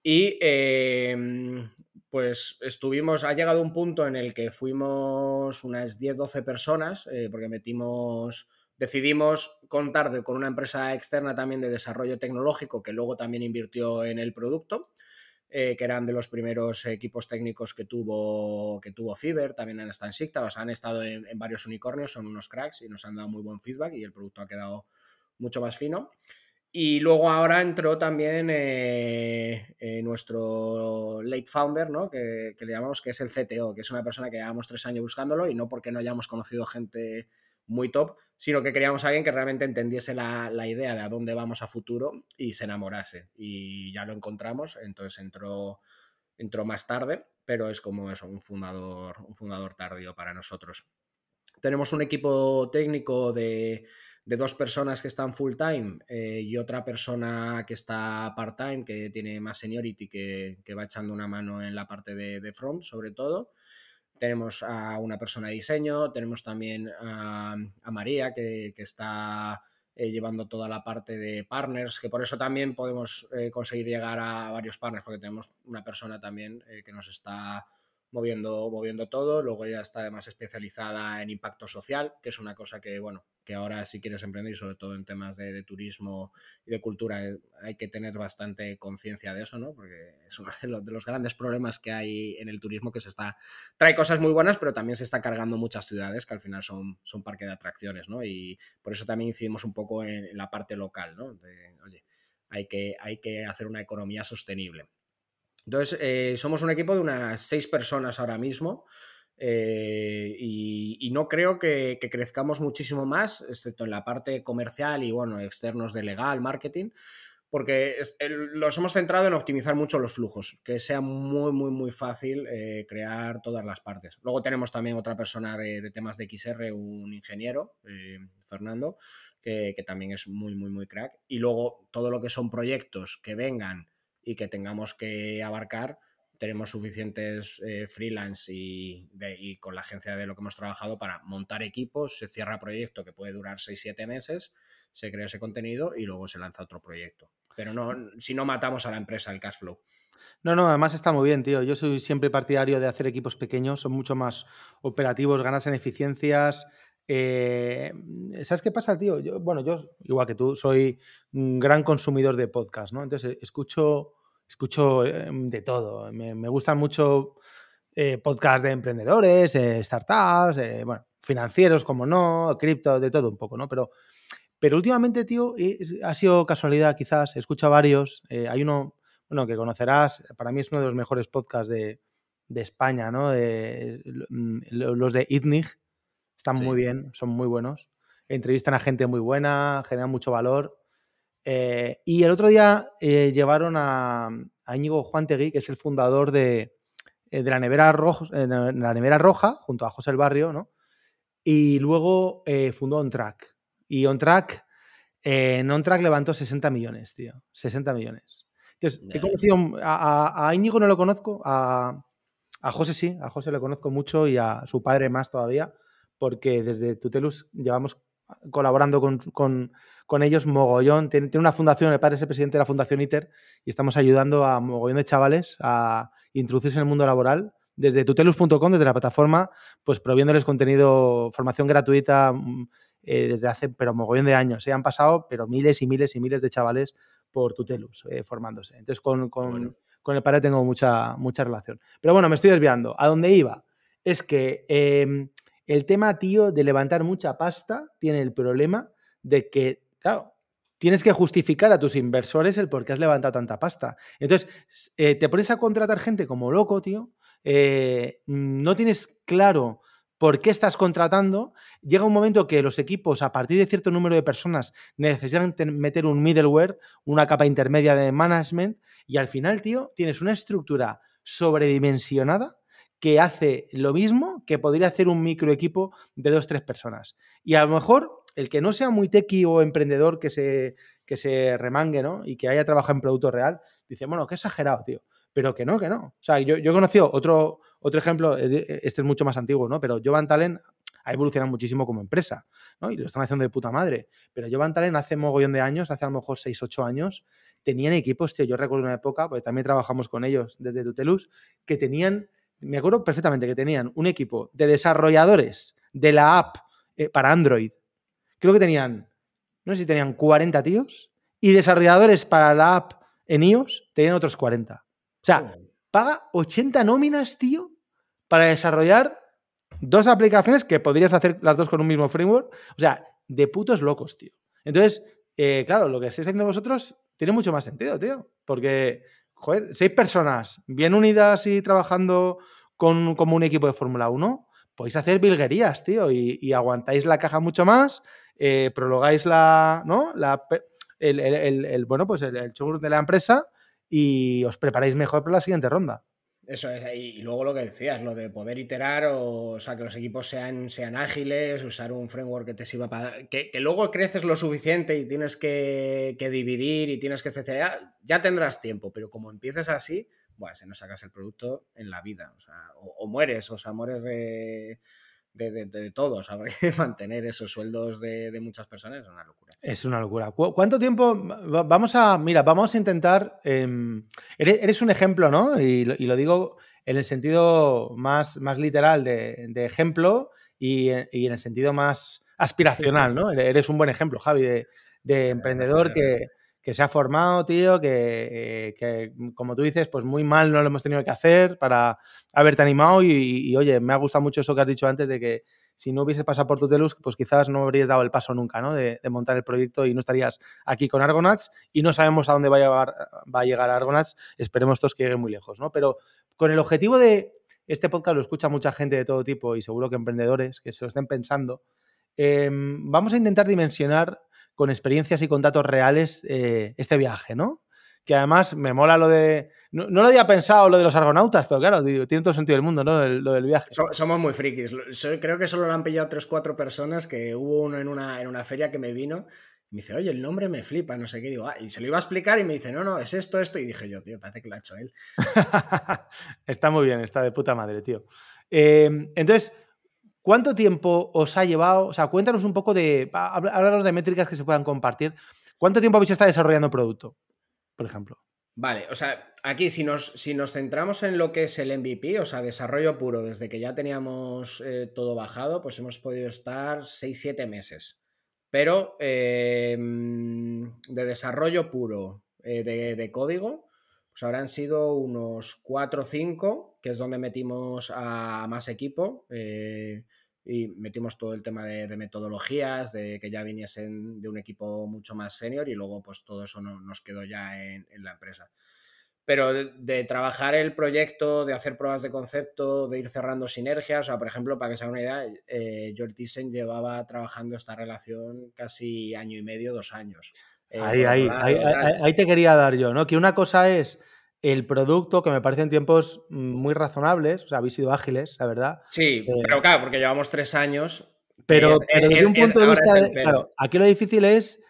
Y em, pues estuvimos, ha llegado un punto en el que fuimos unas 10-12 personas, eh, porque metimos, decidimos contar con una empresa externa también de desarrollo tecnológico que luego también invirtió en el producto. Eh, que eran de los primeros equipos técnicos que tuvo, que tuvo Fiverr, también han estado en Sigta, han estado en, varios unicornios, son unos cracks y nos han dado muy buen feedback y el producto ha quedado mucho más fino. Y luego ahora entró también eh, eh, nuestro late founder, ¿no? Que, le llamamos que es el CTO, que es una persona que llevamos tres años buscándolo y no porque no hayamos conocido gente muy top, sino que queríamos a alguien que realmente entendiese la, idea de a dónde vamos a futuro y se enamorase. Y ya lo encontramos, entonces entró, entró más tarde, pero es como eso, un fundador, un fundador tardío para nosotros. Tenemos un equipo técnico de de dos personas que están full time eh, y otra persona que está part time, que tiene más seniority, que, que va echando una mano en la parte de, front, sobre todo. Tenemos a una persona de diseño, tenemos también a, María, que, está eh, llevando toda la parte de partners, que por eso también podemos eh, conseguir llegar a varios partners, porque tenemos una persona también que nos está moviendo, moviendo todo. Luego ella está además especializada en impacto social, que es una cosa que, bueno, que ahora si quieres emprender, sobre todo en temas de, turismo y de cultura, eh, hay que tener bastante conciencia de eso, ¿no? Porque es uno de los, grandes problemas que hay en el turismo, que se está, trae cosas muy buenas, pero también se está cargando muchas ciudades que al final son, son parque de atracciones, ¿no? Y por eso también incidimos un poco en, la parte local, ¿no? oye, hay que, hay que hacer una economía sostenible. Entonces, eh, somos un equipo de unas seis personas ahora mismo. Eh, y, no creo que, crezcamos muchísimo más, excepto en la parte comercial y bueno, externos de legal, marketing, porque los hemos centrado en optimizar mucho los flujos, que sea muy, muy, muy fácil eh, crear todas las partes. Luego tenemos también otra persona de, temas de XR, un ingeniero, Fernando, que, que también es muy, muy, muy crack. Y luego todo lo que son proyectos que vengan y que tengamos que abarcar, tenemos suficientes eh, freelance y, y, con la agencia de lo que hemos trabajado para montar equipos, se cierra proyecto que puede durar 6-7 meses, se crea ese contenido y luego se lanza otro proyecto. Pero no, si no matamos a la empresa el cash flow. No, no, además está muy bien, tío. Yo soy siempre partidario de hacer equipos pequeños, son mucho más operativos, ganas en eficiencias. Eh, ¿Sabes qué pasa, tío? Yo, bueno, yo, igual que tú, soy un gran consumidor de podcast, ¿no? Entonces, escucho escucho em, de todo. Me, gustan mucho eh, podcasts de emprendedores, eh, startups, eh, bueno, financieros, como no, cripto, de todo un poco, ¿no? Pero, pero últimamente, tío, ha sido casualidad, quizás, he escuchado varios. hay uno, bueno, que conocerás, para mí es uno de los mejores podcasts de, España, ¿no? Mm, los de ITNIG están muy bien, son muy buenos. Entrevistan a gente muy buena, generan mucho valor. Eh, y el otro día eh, llevaron a, a Íñigo Juantegui, que es el fundador de, eh, la, nevera roja, la nevera roja, junto a José el Barrio, ¿no? Y luego fundó OnTrack. Y OnTrack, en OnTrack levantó 60 millones, tío. 60 millones. Entonces, he conocido a, a, Íñigo no lo conozco, a, a José sí, a José lo conozco mucho y a su padre más todavía, porque desde Tutelus llevamos colaborando con con ellos mogollón. Tiene, una fundación, el padre es el presidente de la Fundación ITER y estamos ayudando a mogollón de chavales a introducirse en el mundo laboral desde tutelus.com, desde la plataforma, pues proviéndoles contenido, formación gratuita mm, eh, desde hace, pero mogollón de años. Se han pasado, pero miles y miles y miles de chavales por Tutelus eh, formándose. Entonces, con, con, el padre tengo mucha, mucha relación. Pero bueno, me estoy desviando. A dónde iba es que em, el tema, tío, de levantar mucha pasta tiene el problema de que Claro, tienes que justificar a tus inversores el por qué has levantado tanta pasta. Entonces, eh, te pones a contratar gente como loco, tío. Eh, no tienes claro por qué estás contratando. Llega un momento que los equipos, a partir de cierto número de personas, necesitan meter un middleware, una capa intermedia de management, y al final, tío, tienes una estructura sobredimensionada que hace lo mismo que podría hacer un micro equipo de dos, tres personas. Y a lo mejor el que no sea muy tequi o emprendedor que se, que se remangue, ¿no? Y que haya trabajado en producto real, dice, bueno, qué exagerado, tío. Pero que no, que no. O sea, yo, yo he conocido otro, otro ejemplo, eh, este es mucho más antiguo, ¿no? Pero Jovan Talent ha evolucionado muchísimo como empresa, ¿no? Y lo están haciendo de puta madre. Pero Jovan Talent hace mogollón de años, hace a lo mejor 6, 8 años, tenían equipos, tío, yo recuerdo una época, porque también trabajamos con ellos desde Tutelus, que tenían, me acuerdo perfectamente que tenían un equipo de desarrolladores de la app eh, para Android creo que tenían, no sé si tenían 40 tíos y desarrolladores para la app en iOS tenían otros 40. O sea, paga 80 nóminas, tío, para desarrollar dos aplicaciones que podrías hacer las dos con un mismo framework. O sea, de putos locos, tío. Entonces, eh, claro, lo que estáis haciendo vosotros tiene mucho más sentido, tío. Porque, joder, seis personas bien unidas y trabajando con, como un equipo de Fórmula 1, podéis hacer bilguerías, tío, y, aguantáis la caja mucho más, eh, prologáis la, ¿no? La, el, bueno, pues el, show de la empresa y os preparáis mejor para la siguiente ronda. Eso es, y luego lo que decías, lo de poder iterar, o, sea, que los equipos sean, sean ágiles, usar un framework que te sirva para... Que, luego creces lo suficiente y tienes que, dividir y tienes que especializar, ya tendrás tiempo, pero como empieces así, bueno, si no sacas el producto en la vida, o, sea, o mueres, o sea, mueres de de, de, todos. [LAUGHS] mantener esos sueldos de, muchas personas es una locura. Es una locura. ¿Cuánto tiempo? Vamos a, mira, vamos a intentar. Em, eres, un ejemplo, ¿no? Y, lo digo en el sentido más, más literal de, ejemplo y, en el sentido más aspiracional, ¿no? Eres un buen ejemplo, Javi, de, emprendedor que, que se ha formado, tío, que, que, como tú dices, pues muy mal no lo hemos tenido que hacer para haberte animado y, oye, me ha gustado mucho eso que has dicho antes de que si no hubieses pasado por Tutelus, pues quizás no habrías dado el paso nunca, ¿no? De, montar el proyecto y no estarías aquí con Argonauts y no sabemos a dónde va a llegar, a Argonauts, esperemos todos que llegue muy lejos, ¿no? Pero con el objetivo de, este podcast lo escucha mucha gente de todo tipo y seguro que emprendedores que se lo estén pensando, em, vamos a intentar dimensionar con experiencias y con datos reales eh, este viaje, ¿no? Que además me mola lo de. No, lo había pensado lo de los argonautas, pero claro, tiene todo sentido del mundo, ¿no? lo del viaje. somos muy frikis. Creo que solo lo han pillado tres, cuatro personas, que hubo uno en una, en una feria que me vino me dice, oye, el nombre me flipa, no sé qué. Digo, ah", y se lo iba a explicar y me dice, no, no, es esto, esto. Y dije yo, tío, parece que lo ha hecho él. [LAUGHS] está muy bien, está de puta madre, tío. Em, entonces, ¿cuánto tiempo os ha llevado? O sea, cuéntanos un poco de. Háblanos de métricas que se puedan compartir. ¿Cuánto tiempo habéis estado desarrollando producto, por ejemplo? Vale, o sea, aquí si nos, si nos centramos en lo que es el MVP, o sea, desarrollo puro, desde que ya teníamos eh, todo bajado, pues hemos podido estar 6-7 meses. Pero em, de desarrollo puro, eh, de, código, pues habrán sido unos 4 o 5, que es donde metimos a más equipo eh, y metimos todo el tema de, metodologías, de que ya viniesen de un equipo mucho más senior y luego pues todo eso nos quedó ya en, la empresa pero de, trabajar el proyecto, de hacer pruebas de concepto, de ir cerrando sinergias, o sea, por ejemplo, para que se haga una idea, eh, llevaba trabajando esta relación casi año y medio, dos años. Eh, ahí, ahí, ahí, te quería dar yo, ¿no? Que una cosa es el producto, que me parecen tiempos muy razonables, o sea, habéis sido ágiles, la verdad. Sí, eh, pero claro, porque llevamos tres años. Pero, desde un punto de vista, claro, aquí lo difícil es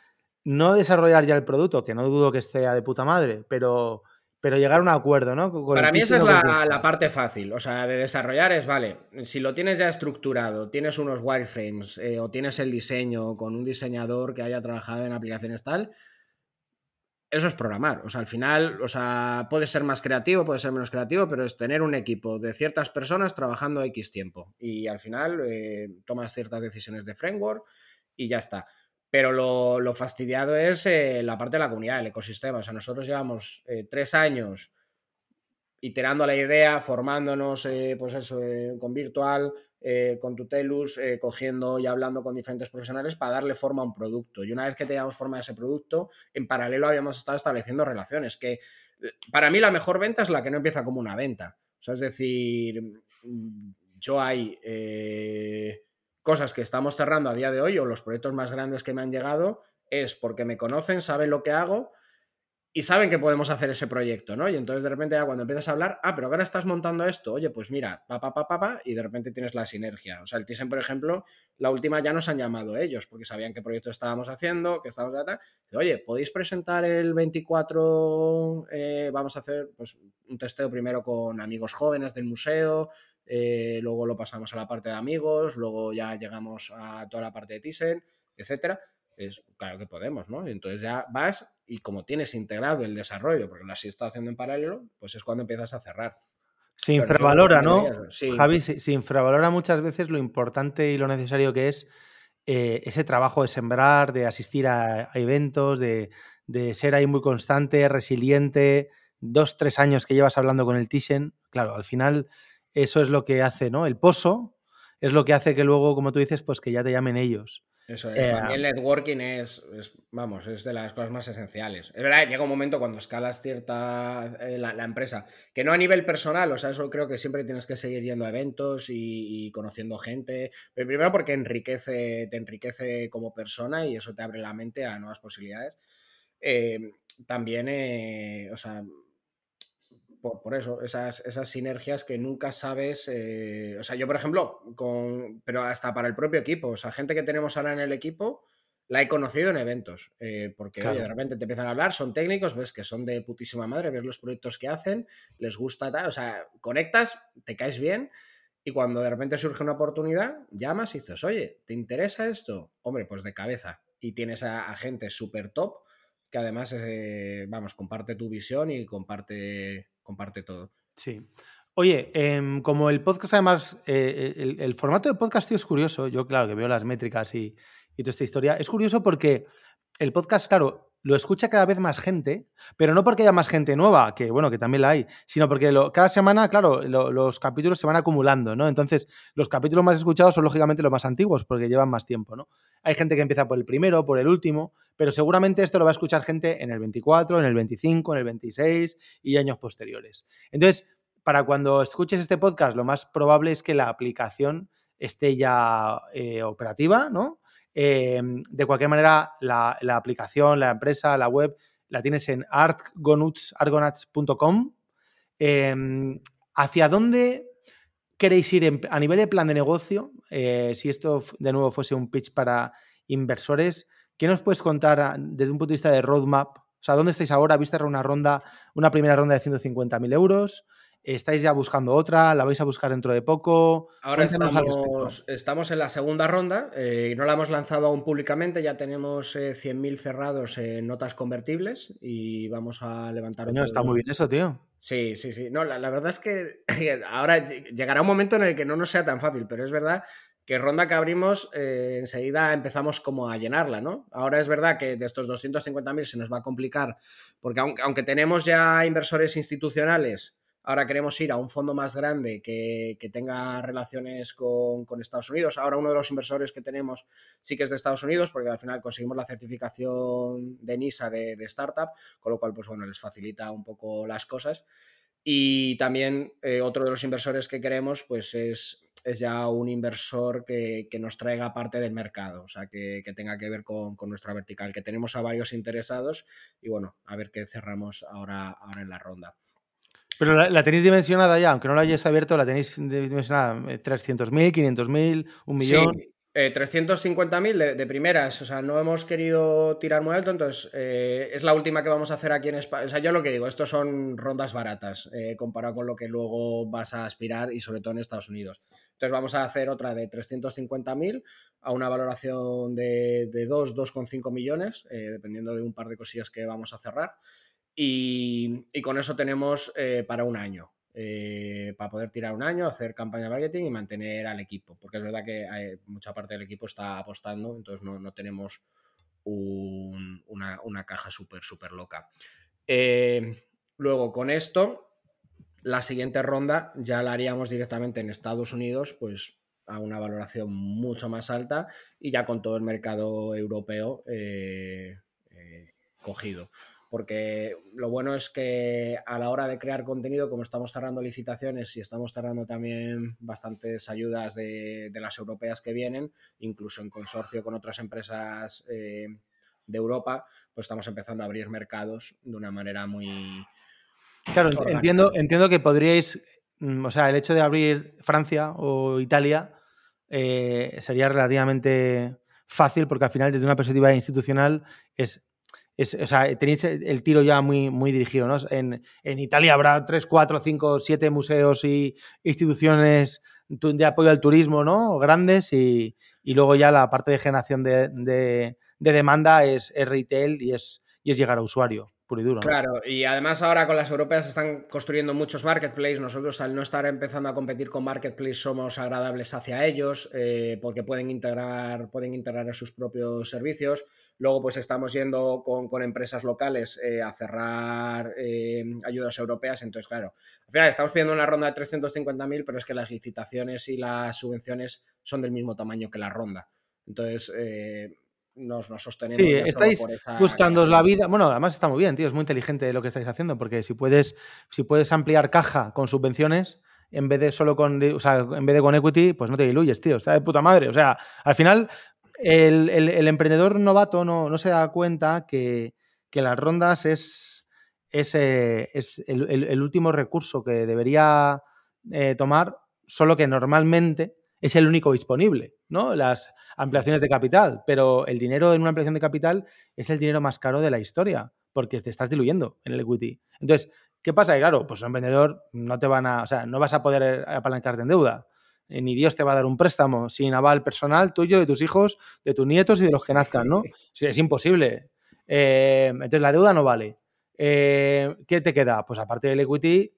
no desarrollar ya el producto, que no dudo que esté de puta madre, pero pero llegar a un acuerdo, ¿no? Para mí esa es la, parte fácil, o sea, de desarrollar es, vale, si lo tienes ya estructurado, tienes unos wireframes eh, o tienes el diseño con un diseñador que haya trabajado en aplicaciones tal, eso es programar, o sea, al final, o sea, puede ser más creativo, puede ser menos creativo, pero es tener un equipo de ciertas personas trabajando X tiempo y al final eh, tomas ciertas decisiones de framework y ya está. Pero lo, fastidiado es eh, la parte de la comunidad, el ecosistema. O sea, nosotros llevamos eh, tres años iterando la idea, formándonos, eh, pues eso, con Virtual, con Tutelus, cogiendo y hablando con diferentes profesionales para darle forma a un producto. Y una vez que teníamos forma a ese producto, en paralelo habíamos estado estableciendo relaciones, que para mí la mejor venta es la que no empieza como una venta. O sea, es decir, mm, yo hay cosas que estamos cerrando a día de hoy o los proyectos más grandes que me han llegado es porque me conocen, saben lo que hago y saben que podemos hacer ese proyecto, ¿no? Y entonces de repente ya cuando empiezas a hablar, ah, pero ahora estás montando esto, oye, pues mira, pa, pa, pa, pa, y de repente tienes la sinergia. O sea, el Thyssen, por ejemplo, la última ya nos han llamado ellos porque sabían qué proyecto estábamos haciendo, que estábamos... Oye, ¿podéis presentar el 24? Eh, vamos a hacer pues, un testeo primero con amigos jóvenes del museo, eh, luego lo pasamos a la parte de amigos, luego ya llegamos a toda la parte de Thyssen, etcétera. Es claro que podemos, ¿no? Entonces ya vas y como tienes integrado el desarrollo, porque lo has estado haciendo en paralelo, pues es cuando empiezas a cerrar. Se infravalora, ¿no? Javi, se, infravalora muchas veces lo importante y lo necesario que es eh, ese trabajo de sembrar, de asistir a, eventos, de, de, ser ahí muy constante, resiliente, dos, tres años que llevas hablando con el Thyssen. Claro, al final eso es lo que hace, ¿no? El pozo es lo que hace que luego, como tú dices, pues que ya te llamen ellos. Eso es. Eh, el networking es, vamos, es de las cosas más esenciales. Es verdad, llega un momento cuando escalas cierta eh, la, empresa, que no a nivel personal, o sea, eso creo que siempre tienes que seguir yendo a eventos y, conociendo gente. Pero primero porque enriquece, te enriquece como persona y eso te abre la mente a nuevas posibilidades. Eh, también, o sea, por, eso, esas, esas, sinergias que nunca sabes. Eh, o sea, yo, por ejemplo, con, pero hasta para el propio equipo, o sea, gente que tenemos ahora en el equipo, la he conocido en eventos, eh, porque de repente te empiezan a hablar, son técnicos, ves que son de putísima madre, ves los proyectos que hacen, les gusta, tal, o sea, conectas, te caes bien. Y cuando de repente surge una oportunidad, llamas y dices, oye, ¿te interesa esto? Hombre, pues de cabeza. Y tienes a, gente súper top que además, eh, vamos, comparte tu visión y comparte comparte todo. Sí. Oye, em, como el podcast, además, eh, el, formato de podcast es curioso. Yo, claro, que veo las métricas y, y, toda esta historia. Es curioso porque el podcast, claro, lo escucha cada vez más gente, pero no porque haya más gente nueva, que bueno, que también la hay, sino porque cada semana, claro, los capítulos se van acumulando, ¿no? Entonces, los capítulos más escuchados son lógicamente los más antiguos, porque llevan más tiempo, ¿no? Hay gente que empieza por el primero, por el último, pero seguramente esto lo va a escuchar gente en el 24, en el 25, en el 26 y años posteriores. Entonces, para cuando escuches este podcast, lo más probable es que la aplicación esté ya eh, operativa, ¿no? Em, de cualquier manera, la, aplicación, la empresa, la web, la tienes en argonauts.com. Em, ¿Hacia dónde queréis ir a nivel de plan de negocio? Eh, si esto de nuevo fuese un pitch para inversores, ¿qué nos puedes contar desde un punto de vista de roadmap? O sea, ¿dónde estáis ahora? ¿Viste una ronda, una primera ronda de 150.000 euros? ¿Estáis ya buscando otra? ¿La vais a buscar dentro de poco? Ahora estamos, estamos, en la segunda ronda. Eh, no la hemos lanzado aún públicamente. Ya tenemos 100.000 eh, cerrados en notas convertibles y vamos a levantar. No, está muy bien eso, tío. Sí, sí, sí. No, la, verdad es que [LAUGHS] ahora llegará un momento en el que no nos sea tan fácil, pero es verdad que ronda que abrimos, eh, enseguida empezamos como a llenarla, ¿no? Ahora es verdad que de estos 250.000 se nos va a complicar, porque aunque, aunque tenemos ya inversores institucionales Ahora queremos ir a un fondo más grande que, tenga relaciones con, Estados Unidos. Ahora uno de los inversores que tenemos sí que es de Estados Unidos, porque al final conseguimos la certificación de NISA de, startup, con lo cual, pues bueno, les facilita un poco las cosas. Y también eh, otro de los inversores que queremos, pues es, ya un inversor que, nos traiga parte del mercado, o sea, que, tenga que ver con, con, nuestra vertical, que tenemos a varios interesados y bueno, a ver qué cerramos ahora, ahora en la ronda. Pero la, tenéis dimensionada ya, aunque no la hayáis abierto, la tenéis dimensionada 300.000, 500.000, un millón. Sí. Eh, 350.000 de, de, primeras, o sea, no hemos querido tirar muy alto, entonces eh, es la última que vamos a hacer aquí en España. O sea, yo lo que digo, estos son rondas baratas eh, comparado con lo que luego vas a aspirar y sobre todo en Estados Unidos. Entonces vamos a hacer otra de 350.000 a una valoración de, de 2, 2,5 millones, eh, dependiendo de un par de cosillas que vamos a cerrar. Y, con eso tenemos eh, para un año. Eh, para poder tirar un año, hacer campaña de marketing y mantener al equipo. Porque es verdad que mucha parte del equipo está apostando, entonces no, tenemos una, caja súper, súper loca. Eh, luego, con esto, la siguiente ronda ya la haríamos directamente en Estados Unidos, pues a una valoración mucho más alta y ya con todo el mercado europeo cogido porque lo bueno es que a la hora de crear contenido, como estamos cerrando licitaciones y estamos cerrando también bastantes ayudas de, las europeas que vienen, incluso en consorcio con otras empresas eh, de Europa, pues estamos empezando a abrir mercados de una manera muy... Claro, entiendo, entiendo que podríais, mm, o sea, el hecho de abrir Francia o Italia eh, sería relativamente fácil porque al final desde una perspectiva institucional es o sea, tenéis el tiro ya muy, muy dirigido, ¿no? En, Italia habrá 3, 4, 5, 7 museos y instituciones de apoyo al turismo, ¿no? Grandes y, luego ya la parte de generación de, demanda es, es, retail y es, y es llegar a usuario. Claro, y además ahora con las europeas están construyendo muchos marketplaces. Nosotros al no estar empezando a competir con marketplaces somos agradables hacia ellos eh, porque pueden integrar, pueden integrar sus propios servicios. Luego pues estamos yendo con, empresas locales eh, a cerrar eh, ayudas europeas. Entonces, claro, al final estamos pidiendo una ronda de 350.000, pero es que las licitaciones y las subvenciones son del mismo tamaño que la ronda. Entonces, nos, sostenemos. Sí, estáis buscando la vida. Bueno, además está muy bien, tío, es muy inteligente lo que estáis haciendo, porque si puedes, si puedes ampliar caja con subvenciones, en vez de solo con, o sea, en vez de con equity, pues no te diluyes, tío, está de puta madre. O sea, al final, el, emprendedor novato no, se da cuenta que, las rondas es, es, eh, el, último recurso que debería eh, tomar, solo que normalmente es el único disponible, ¿no? Las ampliaciones de capital, pero el dinero en una ampliación de capital es el dinero más caro de la historia, porque te estás diluyendo en el equity. Entonces, ¿qué pasa? Claro, pues un vendedor no te van a, o sea, no vas a poder apalancarte en deuda. Eh, ni Dios te va a dar un préstamo sin aval personal tuyo, de tus hijos, de tus nietos y de los que nazcan, ¿no? [LAUGHS] Es imposible. Eh, entonces la deuda no vale. Eh, ¿Qué te queda? Pues aparte del equity,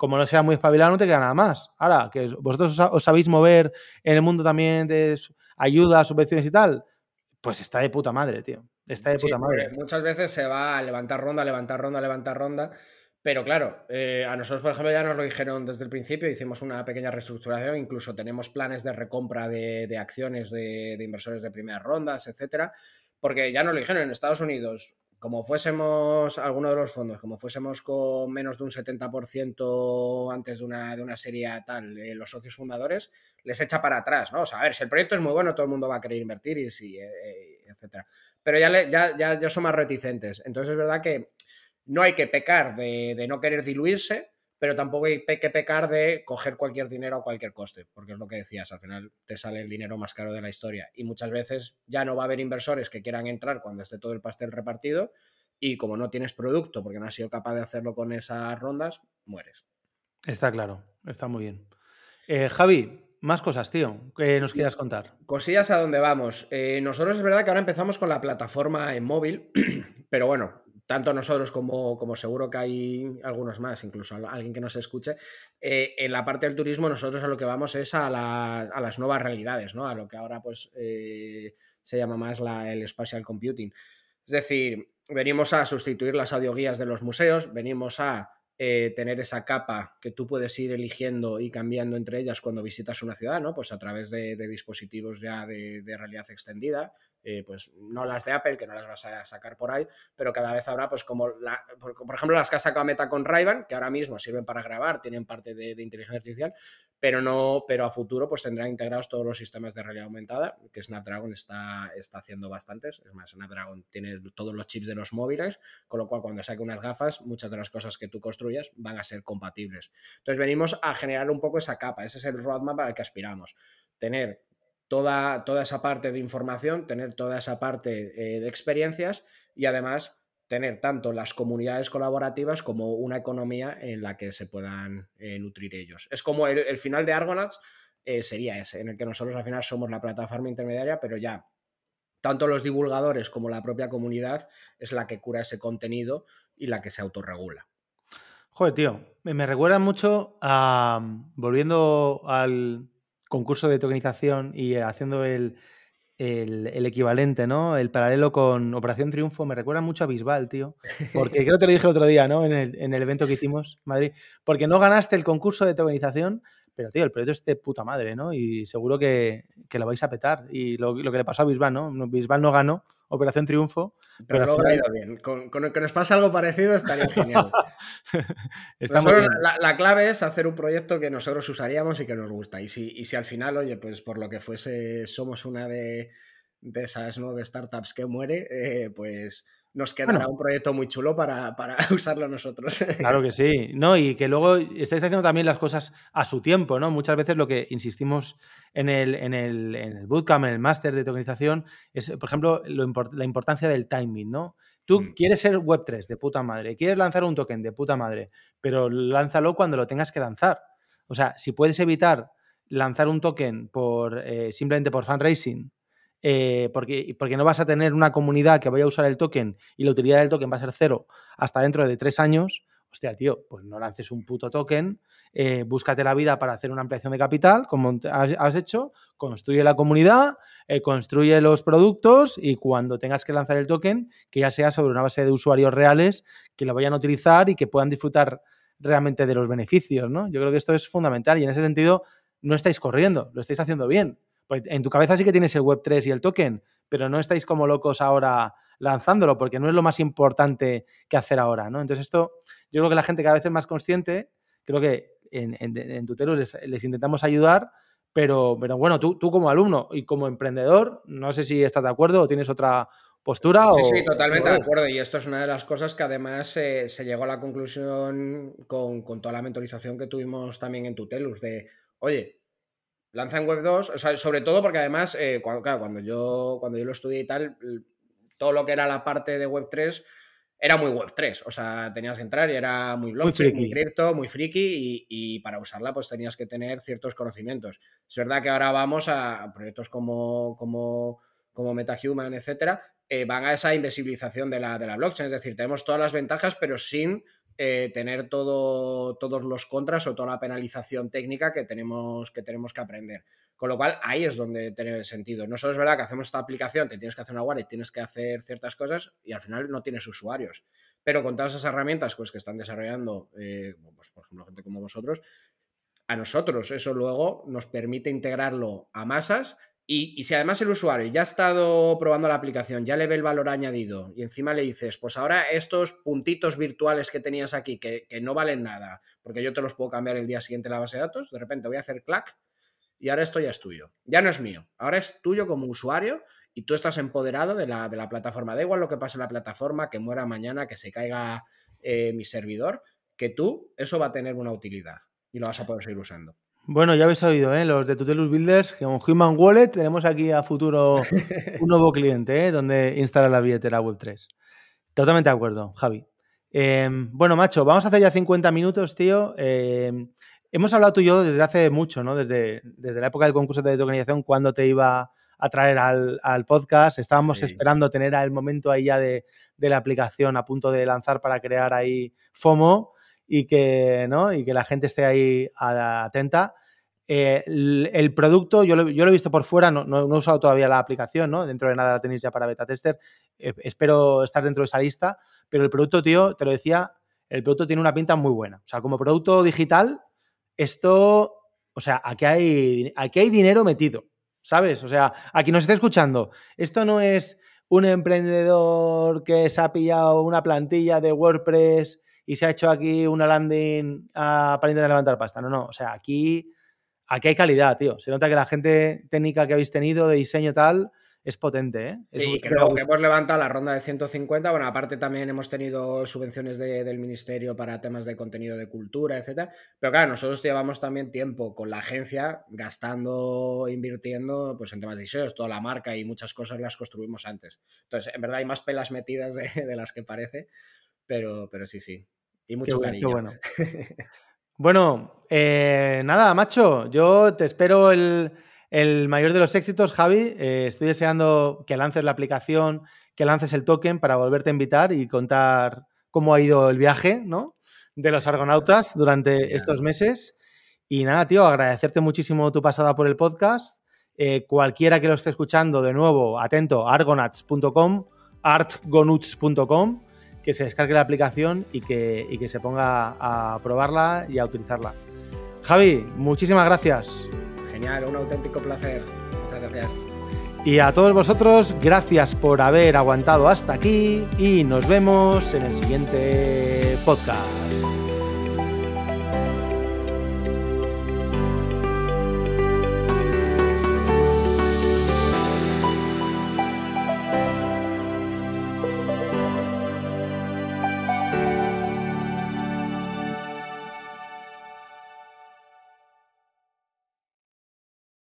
como no sea muy espabilado, no te queda nada más. Ahora, que vosotros os, sabéis mover en el mundo también de ayuda, subvenciones y tal, pues está de puta madre, tío. Está de puta madre. Muchas veces se va a levantar ronda, levantar ronda, levantar ronda. Pero claro, eh, a nosotros, por ejemplo, ya nos lo dijeron desde el principio, hicimos una pequeña reestructuración, incluso tenemos planes de recompra de, acciones de, de, inversores de primeras rondas, etcétera, porque ya nos lo dijeron en Estados Unidos, como fuésemos, alguno de los fondos, como fuésemos con menos de un 70% antes de una, de una serie tal, eh, los socios fundadores, les echa para atrás, ¿no? O sea, a ver, si el proyecto es muy bueno, todo el mundo va a querer invertir y sí, eh, eh, etcétera. Pero ya, ya, ya, ya, son más reticentes. Entonces es verdad que no hay que pecar de no querer diluirse, pero tampoco hay que pecar de coger cualquier dinero a cualquier coste, porque es lo que decías, al final te sale el dinero más caro de la historia. Y muchas veces ya no va a haber inversores que quieran entrar cuando esté todo el pastel repartido, y como no tienes producto porque no has sido capaz de hacerlo con esas rondas, mueres. Está claro, está muy bien. Eh, Javi, más cosas, tío, que nos quieras contar. Cosillas a dónde vamos. Eh, nosotros es verdad que ahora empezamos con la plataforma en móvil, [CLEARS THROAT] pero bueno, tanto nosotros como, como seguro que hay algunos más, incluso alguien que nos escuche, eh, en la parte del turismo nosotros a lo que vamos es a, las nuevas realidades, ¿no? A lo que ahora pues se llama más la, el spatial computing. Es decir, venimos a sustituir las audioguías de los museos, venimos a eh, tener esa capa que tú puedes ir eligiendo y cambiando entre ellas cuando visitas una ciudad, ¿no? Pues a través de, dispositivos ya de, realidad extendida, eh, pues no las de Apple, que no las vas a sacar por ahí, pero cada vez habrá, pues como, la, por, ejemplo, las que ha sacado Meta con ray que ahora mismo sirven para grabar, tienen parte de, inteligencia artificial, pero no, pero a futuro pues tendrán integrados todos los sistemas de realidad aumentada, que Snapdragon está, está haciendo bastantes, es más, Snapdragon tiene todos los chips de los móviles, con lo cual cuando saque unas gafas, muchas de las cosas que tú construyas van a ser compatibles. Entonces venimos a generar un poco esa capa, ese es el roadmap al que aspiramos, tener toda, toda esa parte de información, tener toda esa parte eh, de experiencias y además tener tanto las comunidades colaborativas como una economía en la que se puedan eh, nutrir ellos. Es como el, final de Argonauts eh, sería ese, en el que nosotros al final somos la plataforma intermediaria, pero ya tanto los divulgadores como la propia comunidad es la que cura ese contenido y la que se autorregula. Joder, tío, me recuerda mucho a, volviendo al, concurso de tokenización y haciendo el, equivalente, ¿no? El paralelo con Operación Triunfo me recuerda mucho a Bisbal, tío. Porque creo que te lo dije el otro día, ¿no? En el, en el evento que hicimos Madrid. Porque no ganaste el concurso de tokenización, pero, tío, el proyecto es de puta madre, ¿no? Y seguro que, lo vais a petar. Y lo, que le pasó a Bisbal, ¿no? Bisbal no ganó Operación Triunfo. Pero, luego ha ido bien. Con, que nos pasa algo parecido estaría [LAUGHS] genial. la, clave es hacer un proyecto que nosotros usaríamos y que nos gusta. Y si, y si al final, oye, pues por lo que fuese, somos una de, esas nueve startups que muere, eh, pues nos quedará un proyecto muy chulo para, [LAUGHS] usarlo nosotros. Claro que sí, ¿no? Y que luego estáis haciendo también las cosas a su tiempo, ¿no? Muchas veces lo que insistimos en el, en el, en el bootcamp, en el máster de tokenización, es, por ejemplo, la importancia del timing, ¿no? Tú mm. quieres ser Web3 de puta madre, quieres lanzar un token de puta madre, pero lánzalo cuando lo tengas que lanzar. O sea, si puedes evitar lanzar un token por eh, simplemente por fundraising eh, porque, porque no vas a tener una comunidad que vaya a usar el token y la utilidad del token va a ser cero hasta dentro de tres años, hostia, tío, pues no lances un puto token, eh, búscate la vida para hacer una ampliación de capital, como has, hecho, construye la comunidad, eh, construye los productos y cuando tengas que lanzar el token, que ya sea sobre una base de usuarios reales que lo vayan a utilizar y que puedan disfrutar realmente de los beneficios, ¿no? Yo creo que esto es fundamental y en ese sentido no estáis corriendo, lo estáis haciendo bien. Pues en tu cabeza sí que tienes el Web3 y el token, pero no estáis como locos ahora lanzándolo, porque no es lo más importante que hacer ahora, ¿no? Entonces esto, yo creo que la gente cada vez es más consciente, creo que en, en, Tutelo les, intentamos ayudar, pero, pero bueno, tú, tú como alumno y como emprendedor, no sé si estás de acuerdo o tienes otra postura. Sí, sí, totalmente de acuerdo. Y esto es una de las cosas que además se llegó a la conclusión con, con, toda la mentorización que tuvimos también en Tutelus, de, oye, lanza en Web 2, o sea, sobre todo porque además, eh, cuando, cuando, yo, cuando yo lo estudié y tal, todo lo que era la parte de Web 3 era muy Web 3, o sea, tenías que entrar y era muy blockchain, muy, cripto, muy friki y, para usarla pues tenías que tener ciertos conocimientos. Es verdad que ahora vamos a proyectos como, como, como MetaHuman, etcétera, eh, van a esa invisibilización de la, de la blockchain, es decir, tenemos todas las ventajas pero sin eh, tener todo, todos los contras o toda la penalización técnica que tenemos, que tenemos que aprender. Con lo cual, ahí es donde tiene sentido. No solo es verdad que hacemos esta aplicación, te tienes que hacer una wallet, tienes que hacer ciertas cosas y al final no tienes usuarios. Pero con todas esas herramientas pues, que están desarrollando, eh, pues, por ejemplo, gente como vosotros, a nosotros eso luego nos permite integrarlo a masas y, si además el usuario ya ha estado probando la aplicación, ya le ve el valor añadido y encima le dices, pues ahora estos puntitos virtuales que tenías aquí, que, no valen nada, porque yo te los puedo cambiar el día siguiente en la base de datos, de repente voy a hacer clack y ahora esto ya es tuyo. Ya no es mío, ahora es tuyo como usuario y tú estás empoderado de la, de la plataforma. Da igual lo que pase en la plataforma, que muera mañana, que se caiga eh, mi servidor, que tú, eso va a tener una utilidad y lo vas a poder seguir usando. Bueno, ya habéis oído, ¿eh? los de Tutelus Builders, que con Human Wallet tenemos aquí a futuro un nuevo [LAUGHS] cliente, ¿eh? donde instalar la billetera Web3. Totalmente de acuerdo, Javi. Em, bueno, macho, vamos a hacer ya 50 minutos, tío. Em, hemos hablado tú y yo desde hace mucho, ¿no? Desde, desde la época del concurso de tokenización, cuando te iba a traer al, podcast. Estábamos esperando tener el momento ahí ya de, de, la aplicación a punto de lanzar para crear ahí FOMO y que, ¿no? y que la gente esté ahí atenta. Eh, el, producto, yo lo, yo lo, he visto por fuera, no, no, he usado todavía la aplicación, ¿no? Dentro de nada la tenéis ya para beta tester. Eh, espero estar dentro de esa lista, pero el producto, tío, te lo decía, el producto tiene una pinta muy buena. O sea, como producto digital, esto, o sea, aquí hay, aquí hay dinero metido, ¿sabes? O sea, aquí nos está escuchando. Esto no es un emprendedor que se ha pillado una plantilla de WordPress y se ha hecho aquí una landing ah, para intentar levantar pasta. No, no, o sea, aquí, aquí hay calidad, tío. Se nota que la gente técnica que habéis tenido de diseño tal es potente, ¿eh? Sí, que luego que hemos levantado la ronda de 150, bueno, aparte también hemos tenido subvenciones del ministerio para temas de contenido de cultura, etcétera, pero claro, nosotros llevamos también tiempo con la agencia gastando, invirtiendo, pues en temas de diseño, toda la marca y muchas cosas las construimos antes. Entonces, en verdad hay más pelas metidas de, de las que parece, pero, pero sí, sí. Y mucho cariño. bueno. [LAUGHS] bueno, eh, nada, macho, yo te espero el, mayor de los éxitos, Javi. Eh, estoy deseando que lances la aplicación, que lances el token para volverte a invitar y contar cómo ha ido el viaje, ¿no? De los argonautas durante estos meses. Y nada, tío, agradecerte muchísimo tu pasada por el podcast. Eh, cualquiera que lo esté escuchando, de nuevo, atento, argonauts.com, artgonuts.com que se descargue la aplicación y que, que se ponga a probarla y a utilizarla. Javi, muchísimas gracias. Genial, un auténtico placer. Muchas gracias. Y a todos vosotros, gracias por haber aguantado hasta aquí y nos vemos en el siguiente podcast.